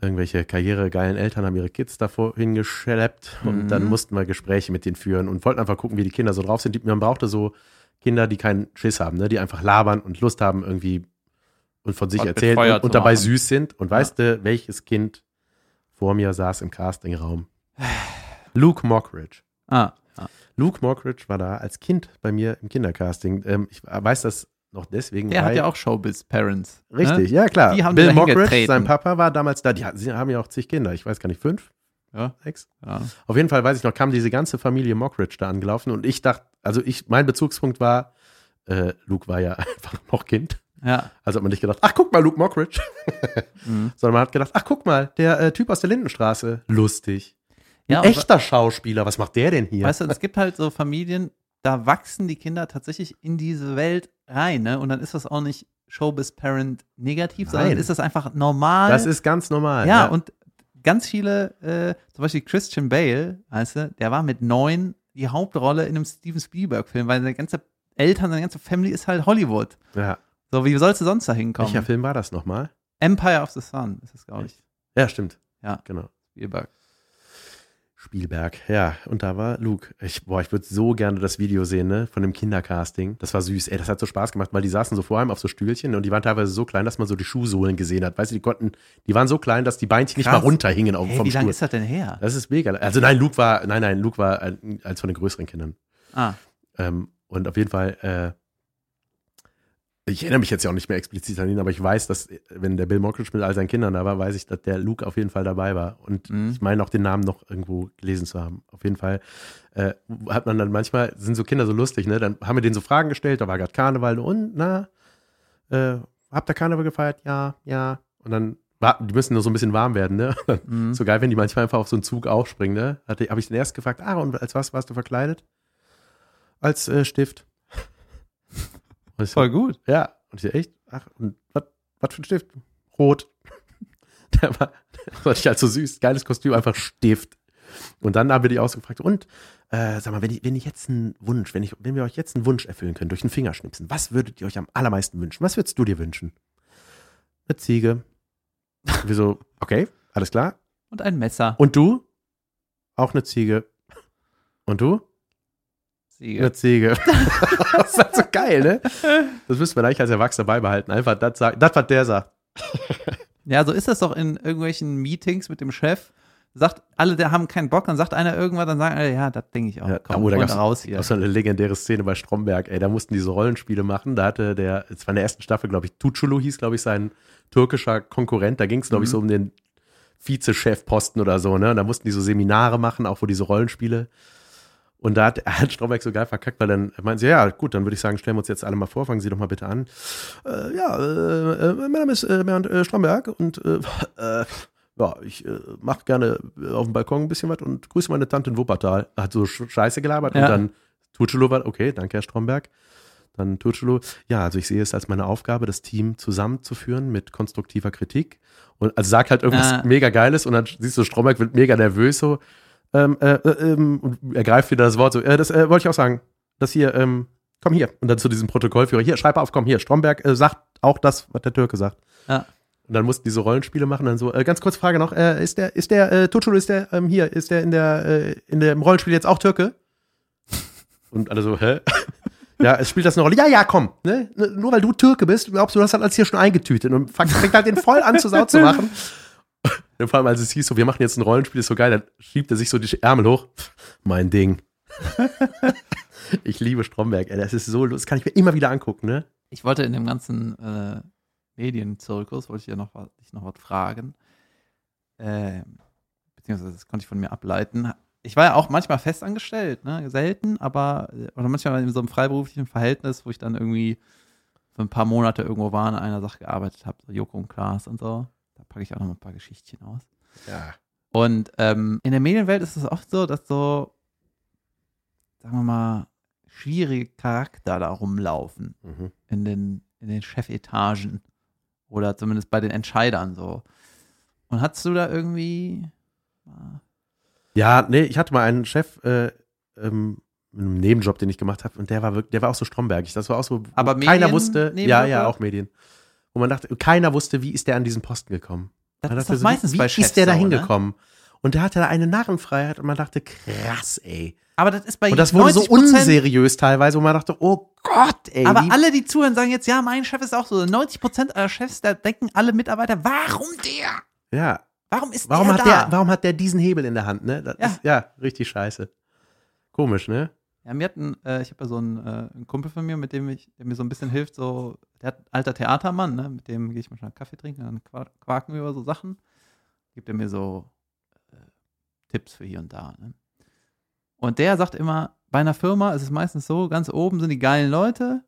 irgendwelche karrieregeilen Eltern haben ihre Kids davor hingeschleppt und Mhm. dann mussten wir Gespräche mit denen führen und wollten einfach gucken, wie die Kinder so drauf sind. Man brauchte so Kinder, die keinen Schiss haben, ne? die einfach labern und Lust haben irgendwie und von sich erzählen und, und dabei machen. süß sind. Und weißt du, welches Kind vor mir saß im Castingraum? Luke Mockridge. Ah, ah. Luke Mockridge war da als Kind bei mir im Kindercasting. Ähm, ich weiß das noch deswegen. der hat ja auch Showbiz-Parents. Richtig, Ne? ja klar. Die haben Bill Mockridge, sein Papa war damals da. Die sie haben ja auch zig Kinder. Ich weiß gar nicht, fünf, Ja, sechs. ja. Auf jeden Fall weiß ich noch, kam diese ganze Familie Mockridge da angelaufen und ich dachte, also ich, mein Bezugspunkt war, äh, Luke war ja einfach noch Kind. Ja. Also hat man nicht gedacht, ach guck mal, Luke Mockridge. Mhm. Sondern man hat gedacht, ach guck mal, der äh, Typ aus der Lindenstraße. Lustig. Ja, Ein und echter Schauspieler, was macht der denn hier? Weißt du, es gibt halt so Familien, da wachsen die Kinder tatsächlich in diese Welt rein, ne? Und dann ist das auch nicht Showbiz-Parent negativ, sondern Nein. ist das einfach normal. das ist ganz normal. ja, und ganz viele, äh, zum Beispiel Christian Bale, weißt du, der war mit neun die Hauptrolle in einem Steven Spielberg-Film, weil seine ganze Eltern, seine ganze Family ist halt Hollywood. ja. So, wie sollst du sonst da hinkommen? Welcher Film war das nochmal? Empire of the Sun ist es, glaube ich. Ja, stimmt. Ja. Genau. Spielberg. Spielberg, ja. Und da war Luke. Ich, boah, ich würde so gerne das Video sehen, ne? Von dem Kindercasting. Das war süß. Ey, das hat so Spaß gemacht, weil die saßen so vor allem auf so Stühlchen und die waren teilweise so klein, dass man so die Schuhsohlen gesehen hat. Weißt du, die konnten, die waren so klein, dass die Beinchen nicht Krass. mal runterhingen auf, Hey, vom wie lange ist das denn her? Das ist mega. Also nein, Luke war, nein, nein, Luke war als von den größeren Kindern. Ah, Ähm, und auf jeden Fall, äh, ich erinnere mich jetzt ja auch nicht mehr explizit an ihn, aber ich weiß, dass, wenn der Bill Mockridge mit all seinen Kindern da war, weiß ich, dass der Luke auf jeden Fall dabei war. Und Mhm. ich meine auch den Namen noch irgendwo gelesen zu haben. Auf jeden Fall äh, hat man dann manchmal, sind so Kinder so lustig, ne? Dann haben wir denen so Fragen gestellt, da war gerade Karneval und na, äh, habt ihr Karneval gefeiert? Ja, ja. Und dann, die müssen nur so ein bisschen warm werden, ne? mhm. So geil, wenn die manchmal einfach auf so einen Zug aufspringen, ne? Habe ich den erst gefragt, ah, und als was warst du verkleidet? Als äh, Stift. Und so, voll gut. ja, und ich so, echt? Ach, und was für ein Stift? Rot. Der war, das fand ich halt so süß. Geiles Kostüm, einfach Stift. Und dann haben wir die ausgefragt, und äh, sag mal, wenn ich, wenn ich jetzt einen Wunsch, wenn, ich, wenn wir euch jetzt einen Wunsch erfüllen können, durch einen Fingerschnipsen, was würdet ihr euch am allermeisten wünschen? Was würdest du dir wünschen? Eine Ziege. wir so, okay, alles klar. Und ein Messer. Und du? Auch eine Ziege. Und du? Siege. Eine Ziege. das ist halt so geil, ne? Das müsste man eigentlich als Erwachsener beibehalten. Einfach das das, was der sagt. Ja, so ist das doch in irgendwelchen Meetings mit dem Chef. Sagt, alle, der haben keinen Bock, dann sagt einer irgendwas, dann sagen alle, ja, das denke ich auch. Ja, Komm, oh, da gab's raus hier. auch so eine legendäre Szene bei Stromberg, ey, da mussten die so Rollenspiele machen. Da hatte der, es war in der ersten Staffel, glaube ich, Tuchulu hieß, glaube ich, sein türkischer Konkurrent. Da ging es, glaube ich, Mhm. so um den Vizechefposten oder so, ne? Und da mussten die so Seminare machen, auch wo diese Rollenspiele. Und da hat, hat Stromberg so geil verkackt, weil dann meinen sie, ja, gut, dann würde ich sagen, stellen wir uns jetzt alle mal vor, fangen Sie doch mal bitte an. Äh, ja, äh, äh, mein Name ist äh, Bernd äh, Stromberg und äh, äh, ja, ich äh, mache gerne äh, auf dem Balkon ein bisschen was und grüße meine Tante in Wuppertal. Hat so Sch- Scheiße gelabert Ja. und dann Tuchelo war, okay, danke, Herr Stromberg. Dann Tuchelo, ja, also ich sehe es als meine Aufgabe, das Team zusammenzuführen mit konstruktiver Kritik. Und also sagt halt irgendwas Ah. mega Geiles und dann siehst du, Stromberg wird mega nervös so. Ähm, äh, äh, ähm, und er greift wieder das Wort so, äh, das äh, wollte ich auch sagen. Das hier, ähm, komm hier. Und dann zu diesem Protokollführer, hier, schreib auf, komm hier, Stromberg äh, sagt auch das, was der Türke sagt. Ja. Und dann mussten die so Rollenspiele machen, dann so, äh, ganz kurze Frage noch, äh, ist der, ist der, äh, Tuchulu, ist der, ähm, hier, ist der in der, äh, in dem Rollenspiel jetzt auch Türke? Und alle so, hä? Ja, es spielt das eine Rolle. Ja, ja, komm. Ne? Nur weil du Türke bist, glaubst du, du hast das alles hier schon eingetütet. Und fängt halt den voll an, zu Sau zu machen. Vor allem, als es hieß, so, wir machen jetzt ein Rollenspiel, ist so geil, dann schiebt er sich so die Ärmel hoch. Mein Ding. ich liebe Stromberg, ey. Das ist so. Das kann ich mir immer wieder angucken, ne? Ich wollte in dem ganzen äh, Medienzirkus, wollte ich ja noch, was- dich noch was fragen. Ähm, beziehungsweise das konnte ich von mir ableiten. Ich war ja auch manchmal festangestellt, ne? selten, aber äh, oder manchmal in so einem freiberuflichen Verhältnis, wo ich dann irgendwie für ein paar Monate irgendwo war und an einer Sache gearbeitet habe, so Joko und Klaas und so. Packe ich auch noch mal ein paar Geschichtchen aus. Ja. Und ähm, in der Medienwelt ist es oft so, dass so, sagen wir mal, schwierige Charakter da rumlaufen Mhm. in den, in den Chefetagen oder zumindest bei den Entscheidern so. Und hattest du da irgendwie Ja, nee, ich hatte mal einen Chef, äh, ähm, in einem Nebenjob, den ich gemacht habe, und der war wirklich, der war auch so strombergig. Das war auch so, Aber keiner Medien- wusste, ja, Nebenjob ja, auch Medien. Wo man dachte, keiner wusste, wie ist der an diesen Posten gekommen. das Man ist dachte so, meistens wie, bei Chefs ist der da ne? hingekommen? Und der hatte da eine Narrenfreiheit und man dachte, krass, ey. Aber das ist bei Und das wurde so 90%, unseriös teilweise, wo man dachte, oh Gott, ey. Aber alle, die zuhören, sagen jetzt, ja, mein Chef ist auch so. 90% aller Chefs, da denken alle Mitarbeiter, warum der? ja, Warum ist warum der hat da? der, warum hat der diesen Hebel in der Hand, ne? Das Ja. Ist, ja, richtig scheiße. Komisch, ne? Ja, mir hat äh, ich habe ja so einen, äh, einen Kumpel von mir, mit dem ich, der mir so ein bisschen hilft, so, der hat alter Theatermann, ne, mit dem gehe ich manchmal Kaffee trinken, dann qua- quaken wir über so Sachen, gibt er mir so äh, Tipps für hier und da, ne. Und der sagt immer, bei einer Firma ist es meistens so, ganz oben sind die geilen Leute,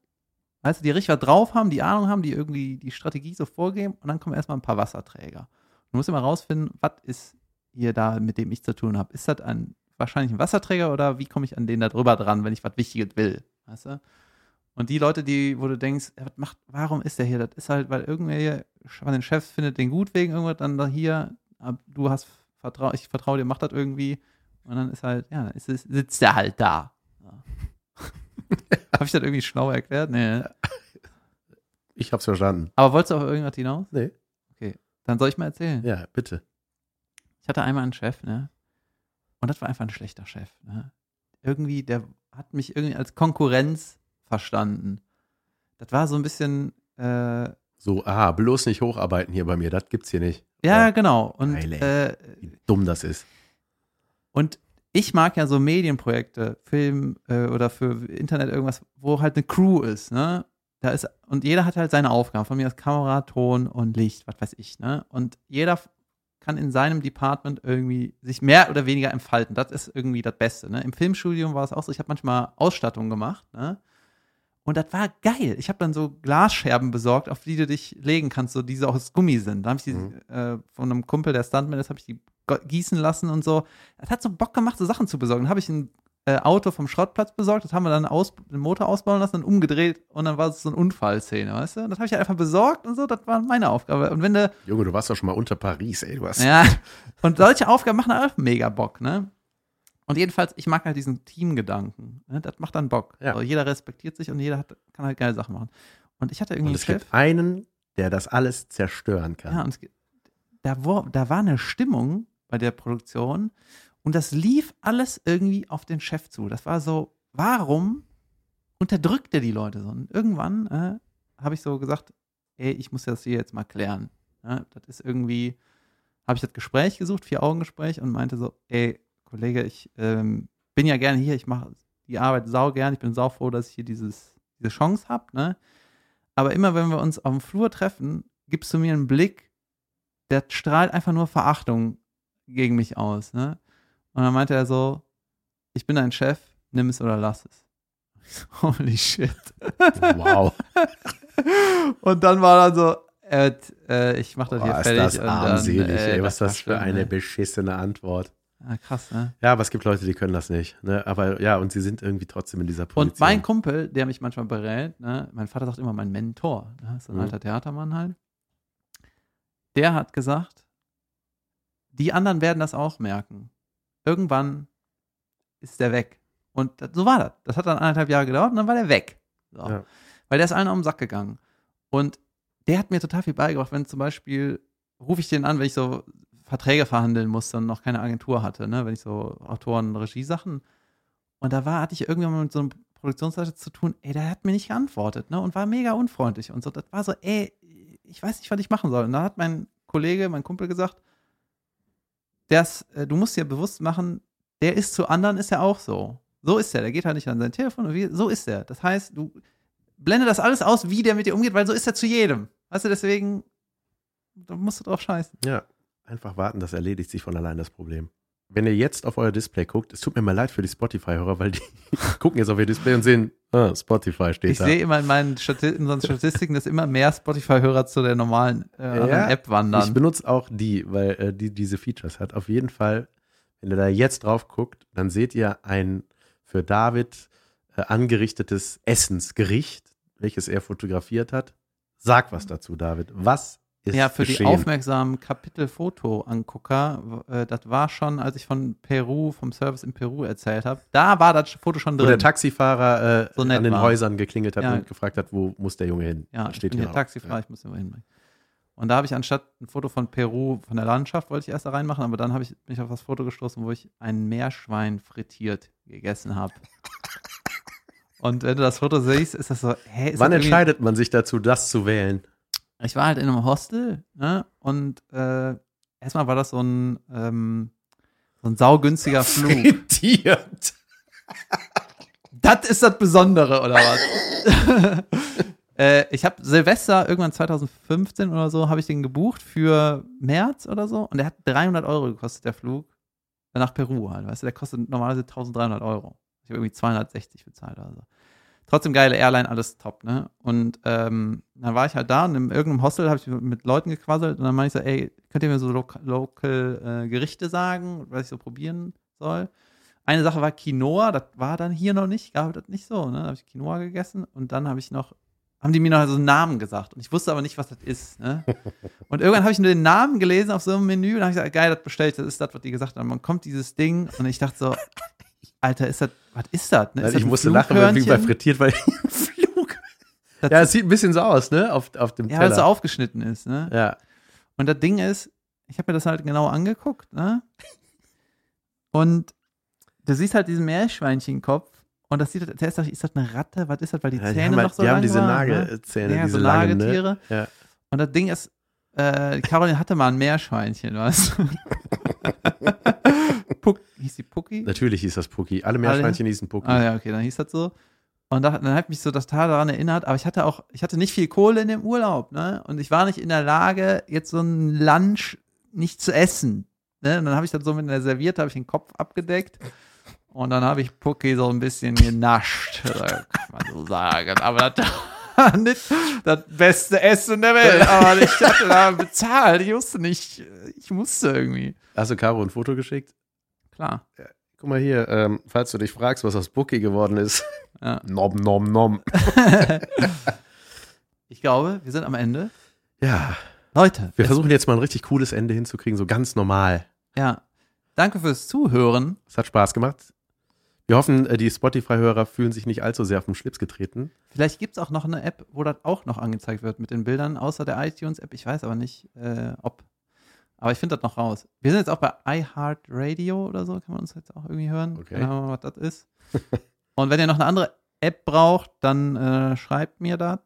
weißt du, die richtig was drauf haben, die Ahnung haben, die irgendwie die Strategie so vorgeben und dann kommen erstmal ein paar Wasserträger. Du musst immer rausfinden, was ist hier da, mit dem ich zu tun habe. Ist das ein wahrscheinlich ein Wasserträger oder wie komme ich an den da drüber dran, wenn ich was Wichtiges will? Weißt du? Und die Leute, die, wo du denkst, was macht, warum ist der hier? Das ist halt, weil irgendwer von den Chefs findet den gut wegen irgendwas, dann da hier, du hast vertrau, ich vertraue dir, mach das irgendwie. Und dann ist halt, ja, ist, sitzt der halt da. Ja. Habe ich das irgendwie schlau erklärt? Nee. Ich hab's verstanden. Aber wolltest du auf irgendwas hinaus? Nee. Okay. Dann soll ich mal erzählen. Ja, bitte. Ich hatte einmal einen Chef, ne? Und das war einfach ein schlechter Chef. Ne? Irgendwie, der hat mich irgendwie als Konkurrenz verstanden. Das war so ein bisschen. Äh, so, aha, bloß nicht hocharbeiten hier bei mir, das gibt's hier nicht. Ja, ja. genau. Und Geil, äh, wie dumm das ist. Und ich mag ja so Medienprojekte, Film äh, oder für Internet irgendwas, wo halt eine Crew ist, ne? Da ist, und jeder hat halt seine Aufgaben. Von mir aus Kamera, Ton und Licht, was weiß ich, ne? Und jeder kann in seinem Department irgendwie sich mehr oder weniger entfalten. Das ist irgendwie das Beste. Ne? Im Filmstudium war es auch so, ich habe manchmal Ausstattung gemacht. Ne? Und das war geil. Ich habe dann so Glasscherben besorgt, auf die du dich legen kannst, so die so aus Gummi sind. Da habe ich die mhm. äh, von einem Kumpel, der Stuntman ist, habe ich die gießen lassen und so. Das hat so Bock gemacht, so Sachen zu besorgen. Dann habe ich ein äh, Auto vom Schrottplatz besorgt, das haben wir dann aus, den Motor ausbauen lassen, dann umgedreht und dann war es so eine Unfallszene, weißt du? Das habe ich einfach besorgt und so, das war meine Aufgabe. Und wenn du. Junge, du warst doch schon mal unter Paris, ey, du hast. Ja. Und solche Aufgaben machen auch mega Bock, ne? Und jedenfalls, ich mag halt diesen Teamgedanken. Ne? Das macht dann Bock. Ja. Also jeder respektiert sich und jeder hat, kann halt geile Sachen machen. Und ich hatte irgendwie und es einen. Gibt einen, der das alles zerstören kann. Ja, und es, da, wo, da war eine Stimmung bei der Produktion, und das lief alles irgendwie auf den Chef zu. Das war so, warum unterdrückt er die Leute so? Und irgendwann äh, habe ich so gesagt, ey, ich muss das hier jetzt mal klären. Ja, das ist irgendwie, habe ich das Gespräch gesucht, Vier-Augen-Gespräch und meinte so, ey, Kollege, ich ähm, bin ja gerne hier, ich mache die Arbeit sau gern, ich bin sau froh, dass ich hier dieses, diese Chance habe, ne? Aber immer wenn wir uns auf dem Flur treffen, gibst du mir einen Blick, der strahlt einfach nur Verachtung gegen mich aus, ne? Und dann meinte er so, ich bin dein Chef, nimm es oder lass es. Holy shit. Wow. und dann war dann so, äh, äh, ich mach das Boah, hier fertig. Ist das armselig, dann, äh, ey, was ist das für eine beschissene Antwort. Ja, krass, ne? Ja, aber es gibt Leute, die können das nicht. Ne? Aber ja, und sie sind irgendwie trotzdem in dieser Position. Und mein Kumpel, der mich manchmal berät, ne? mein Vater sagt immer mein Mentor, ne? so ein mhm. alter Theatermann halt, der hat gesagt, die anderen werden das auch merken irgendwann ist der weg. Und das, so war das. Das hat dann anderthalb Jahre gedauert und dann war der weg. So. Ja. Weil der ist allen auf den Sack gegangen. Und der hat mir total viel beigebracht, wenn zum Beispiel, rufe ich den an, wenn ich so Verträge verhandeln musste und noch keine Agentur hatte, ne? wenn ich so Autoren, Regiesachen. Und da war, hatte ich irgendwann mal mit so einem Produktionsleiter zu tun, ey, der hat mir nicht geantwortet, ne? Und war mega unfreundlich. Und so, das war so, ey, ich weiß nicht, was ich machen soll. Und da hat mein Kollege, mein Kumpel gesagt, das, äh, du musst dir bewusst machen, der ist zu anderen, ist er auch so. So ist er. Der geht halt nicht an sein Telefon. Wie, so ist er. Das heißt, du blende das alles aus, wie der mit dir umgeht, weil so ist er zu jedem. Weißt du, deswegen, da musst du drauf scheißen. Ja, einfach warten, das erledigt sich von allein das Problem wenn ihr jetzt auf euer Display guckt, es tut mir mal leid für die Spotify-Hörer, weil die gucken jetzt auf ihr Display und sehen, ah, Spotify steht ich da. Ich sehe immer in meinen Stati in unseren Statistiken, dass immer mehr Spotify-Hörer zu der normalen äh, ja, App wandern. Ich benutze auch die, weil äh, die diese Features hat. Auf jeden Fall, wenn ihr da jetzt drauf guckt, dann seht ihr ein für David äh, angerichtetes Essensgericht, welches er fotografiert hat. Sag was dazu, David. Was ist Ja, für geschehen. die aufmerksamen Kapitelfoto-Angucker, äh, das war schon, als ich von Peru, vom Service in Peru erzählt habe, da war das Foto schon drin. Wo der Taxifahrer äh, so an den war. Häusern geklingelt hat ja. und gefragt hat, wo muss der Junge hin? Ja, steht hier. Der Taxifahrer, ja. ich muss immer hin. Und da habe ich anstatt ein Foto von Peru, von der Landschaft, wollte ich erst da reinmachen, aber dann habe ich mich auf das Foto gestoßen, wo ich ein Meerschwein frittiert gegessen habe. Und wenn du das Foto siehst, ist das so, hä, Wann entscheidet man sich dazu, das zu wählen? Ich war halt in einem Hostel, ne? Und äh, erstmal war das so ein, ähm, so ein saugünstiger Flug. Frittiert. das ist das Besondere, oder was? äh, ich habe Silvester irgendwann 2015 oder so, habe ich den gebucht für März oder so. Und der hat 300 Euro gekostet, der Flug. Nach Peru halt, weißt du, der kostet normalerweise 1300 Euro. Ich habe irgendwie 260 bezahlt oder so. Trotzdem geile Airline, alles top, ne? Und ähm, dann war ich halt da und in irgendeinem Hostel habe ich mit Leuten gequasselt und dann meinte ich so, ey, könnt ihr mir so Local, local äh, Gerichte sagen, was ich so probieren soll? Eine Sache war Quinoa, das war dann hier noch nicht, gab das nicht so, ne? Da habe ich Quinoa gegessen und dann habe ich noch, haben die mir noch so einen Namen gesagt und ich wusste aber nicht, was das ist, ne? Und irgendwann habe ich nur den Namen gelesen auf so einem Menü und habe ich gesagt, geil, das bestellt, das ist das, was die gesagt haben. Man kommt dieses Ding und ich dachte so, Alter, ist das, was ist das? Ne? Ist Also das ich ein musste lachen, weil bei frittiert, weil Flug. Das- Ja, es sieht ein bisschen so aus, ne? Auf, auf dem Ja, weil es so Teller. aufgeschnitten ist, ne? Ja. Und das Ding ist, ich habe mir das halt genau angeguckt, ne? Und du siehst halt diesen Meerschweinchenkopf und das sieht, der ist, doch- ist das eine Ratte? Was ist das, weil die Ja, die Zähne haben, noch halt, so die haben lang diese waren, ne? Nagelzähne, Ja, diese so ne? Nagetiere. Ja. Und das Ding ist, äh, die Caroline hatte mal ein Meerschweinchen? Puck, hieß die Pucki? Natürlich hieß das Pucki. Alle Meerschweinchen hießen Pucki. Ah ja, okay, dann hieß das so. Und da, dann hat mich so das Tal daran erinnert, aber ich hatte auch, ich hatte nicht viel Kohle in dem Urlaub, ne? Und ich war nicht in der Lage, jetzt so ein Lunch nicht zu essen. Ne? Und dann habe ich dann so mit einer Serviette, habe ich den Kopf abgedeckt. Und dann habe ich Pucki so ein bisschen genascht, kann man so sagen. Aber das war nicht das beste Essen der Welt. Aber ich hatte da bezahlt. Ich wusste nicht, ich musste irgendwie. Hast du Caro ein Foto geschickt? Klar. Guck mal hier, ähm, falls du dich fragst, was aus Pucki geworden ist. Ja. nom, nom, nom. Ich glaube, wir sind am Ende. Ja, Leute, wir versuchen jetzt mal ein richtig cooles Ende hinzukriegen, so ganz normal. Ja. Danke fürs Zuhören. Es hat Spaß gemacht. Wir hoffen, äh, die Spotify-Hörer fühlen sich nicht allzu sehr auf den Schlips getreten. Vielleicht gibt es auch noch eine App, wo das auch noch angezeigt wird mit den Bildern, außer der iTunes-App. Ich weiß aber nicht, äh, ob. Aber ich finde das noch raus. Wir sind jetzt auch bei iHeartRadio oder so. Kann man uns jetzt auch irgendwie hören? Okay. Ahnung, was das ist. Und wenn ihr noch eine andere App braucht, dann äh, schreibt mir das.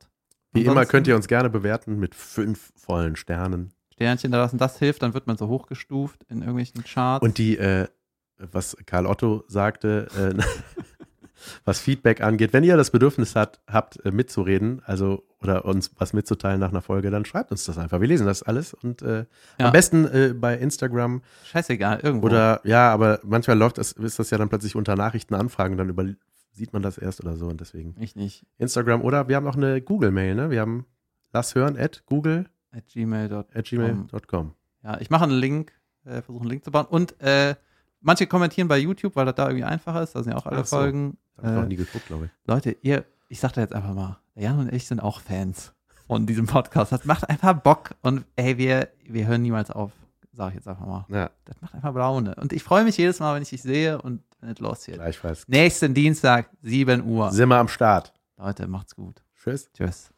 Wie immer könnt ihr uns gerne bewerten mit fünf vollen Sternen. Sternchen da lassen. Das hilft, dann wird man so hochgestuft in irgendwelchen Charts. Und die, äh, was Karl Otto sagte, äh, was Feedback angeht, wenn ihr das Bedürfnis hat, habt, äh, mitzureden, also oder uns was mitzuteilen nach einer Folge, dann schreibt uns das einfach. Wir lesen das alles und äh, Ja. am besten äh, bei Instagram Scheißegal, irgendwo. oder ja, aber manchmal läuft das, ist das ja dann plötzlich unter Nachrichtenanfragen, dann über, sieht man das erst oder so und deswegen ich nicht. Instagram oder wir haben auch eine Google-Mail, ne? Wir haben lass hören at google At gmail.com. at gmail.com. Ja, ich mache einen Link, äh, versuche einen Link zu bauen. Und äh, manche kommentieren bei YouTube, weil das da irgendwie einfacher ist. Da sind ja auch alle Ach so. Folgen. Hab ich noch Äh, nie geguckt, glaube ich. Leute, ihr, ich sag da jetzt einfach mal, Jan und ich sind auch Fans von diesem Podcast. Das macht einfach Bock. Und ey, wir, wir hören niemals auf, sag ich jetzt einfach mal. Ja, Das macht einfach Laune. Und ich freue mich jedes Mal, wenn ich dich sehe und wenn es losgeht. gleichfalls. Nächsten Dienstag, 7 Uhr. Sind wir am Start. Leute, macht's gut. Tschüss. Tschüss.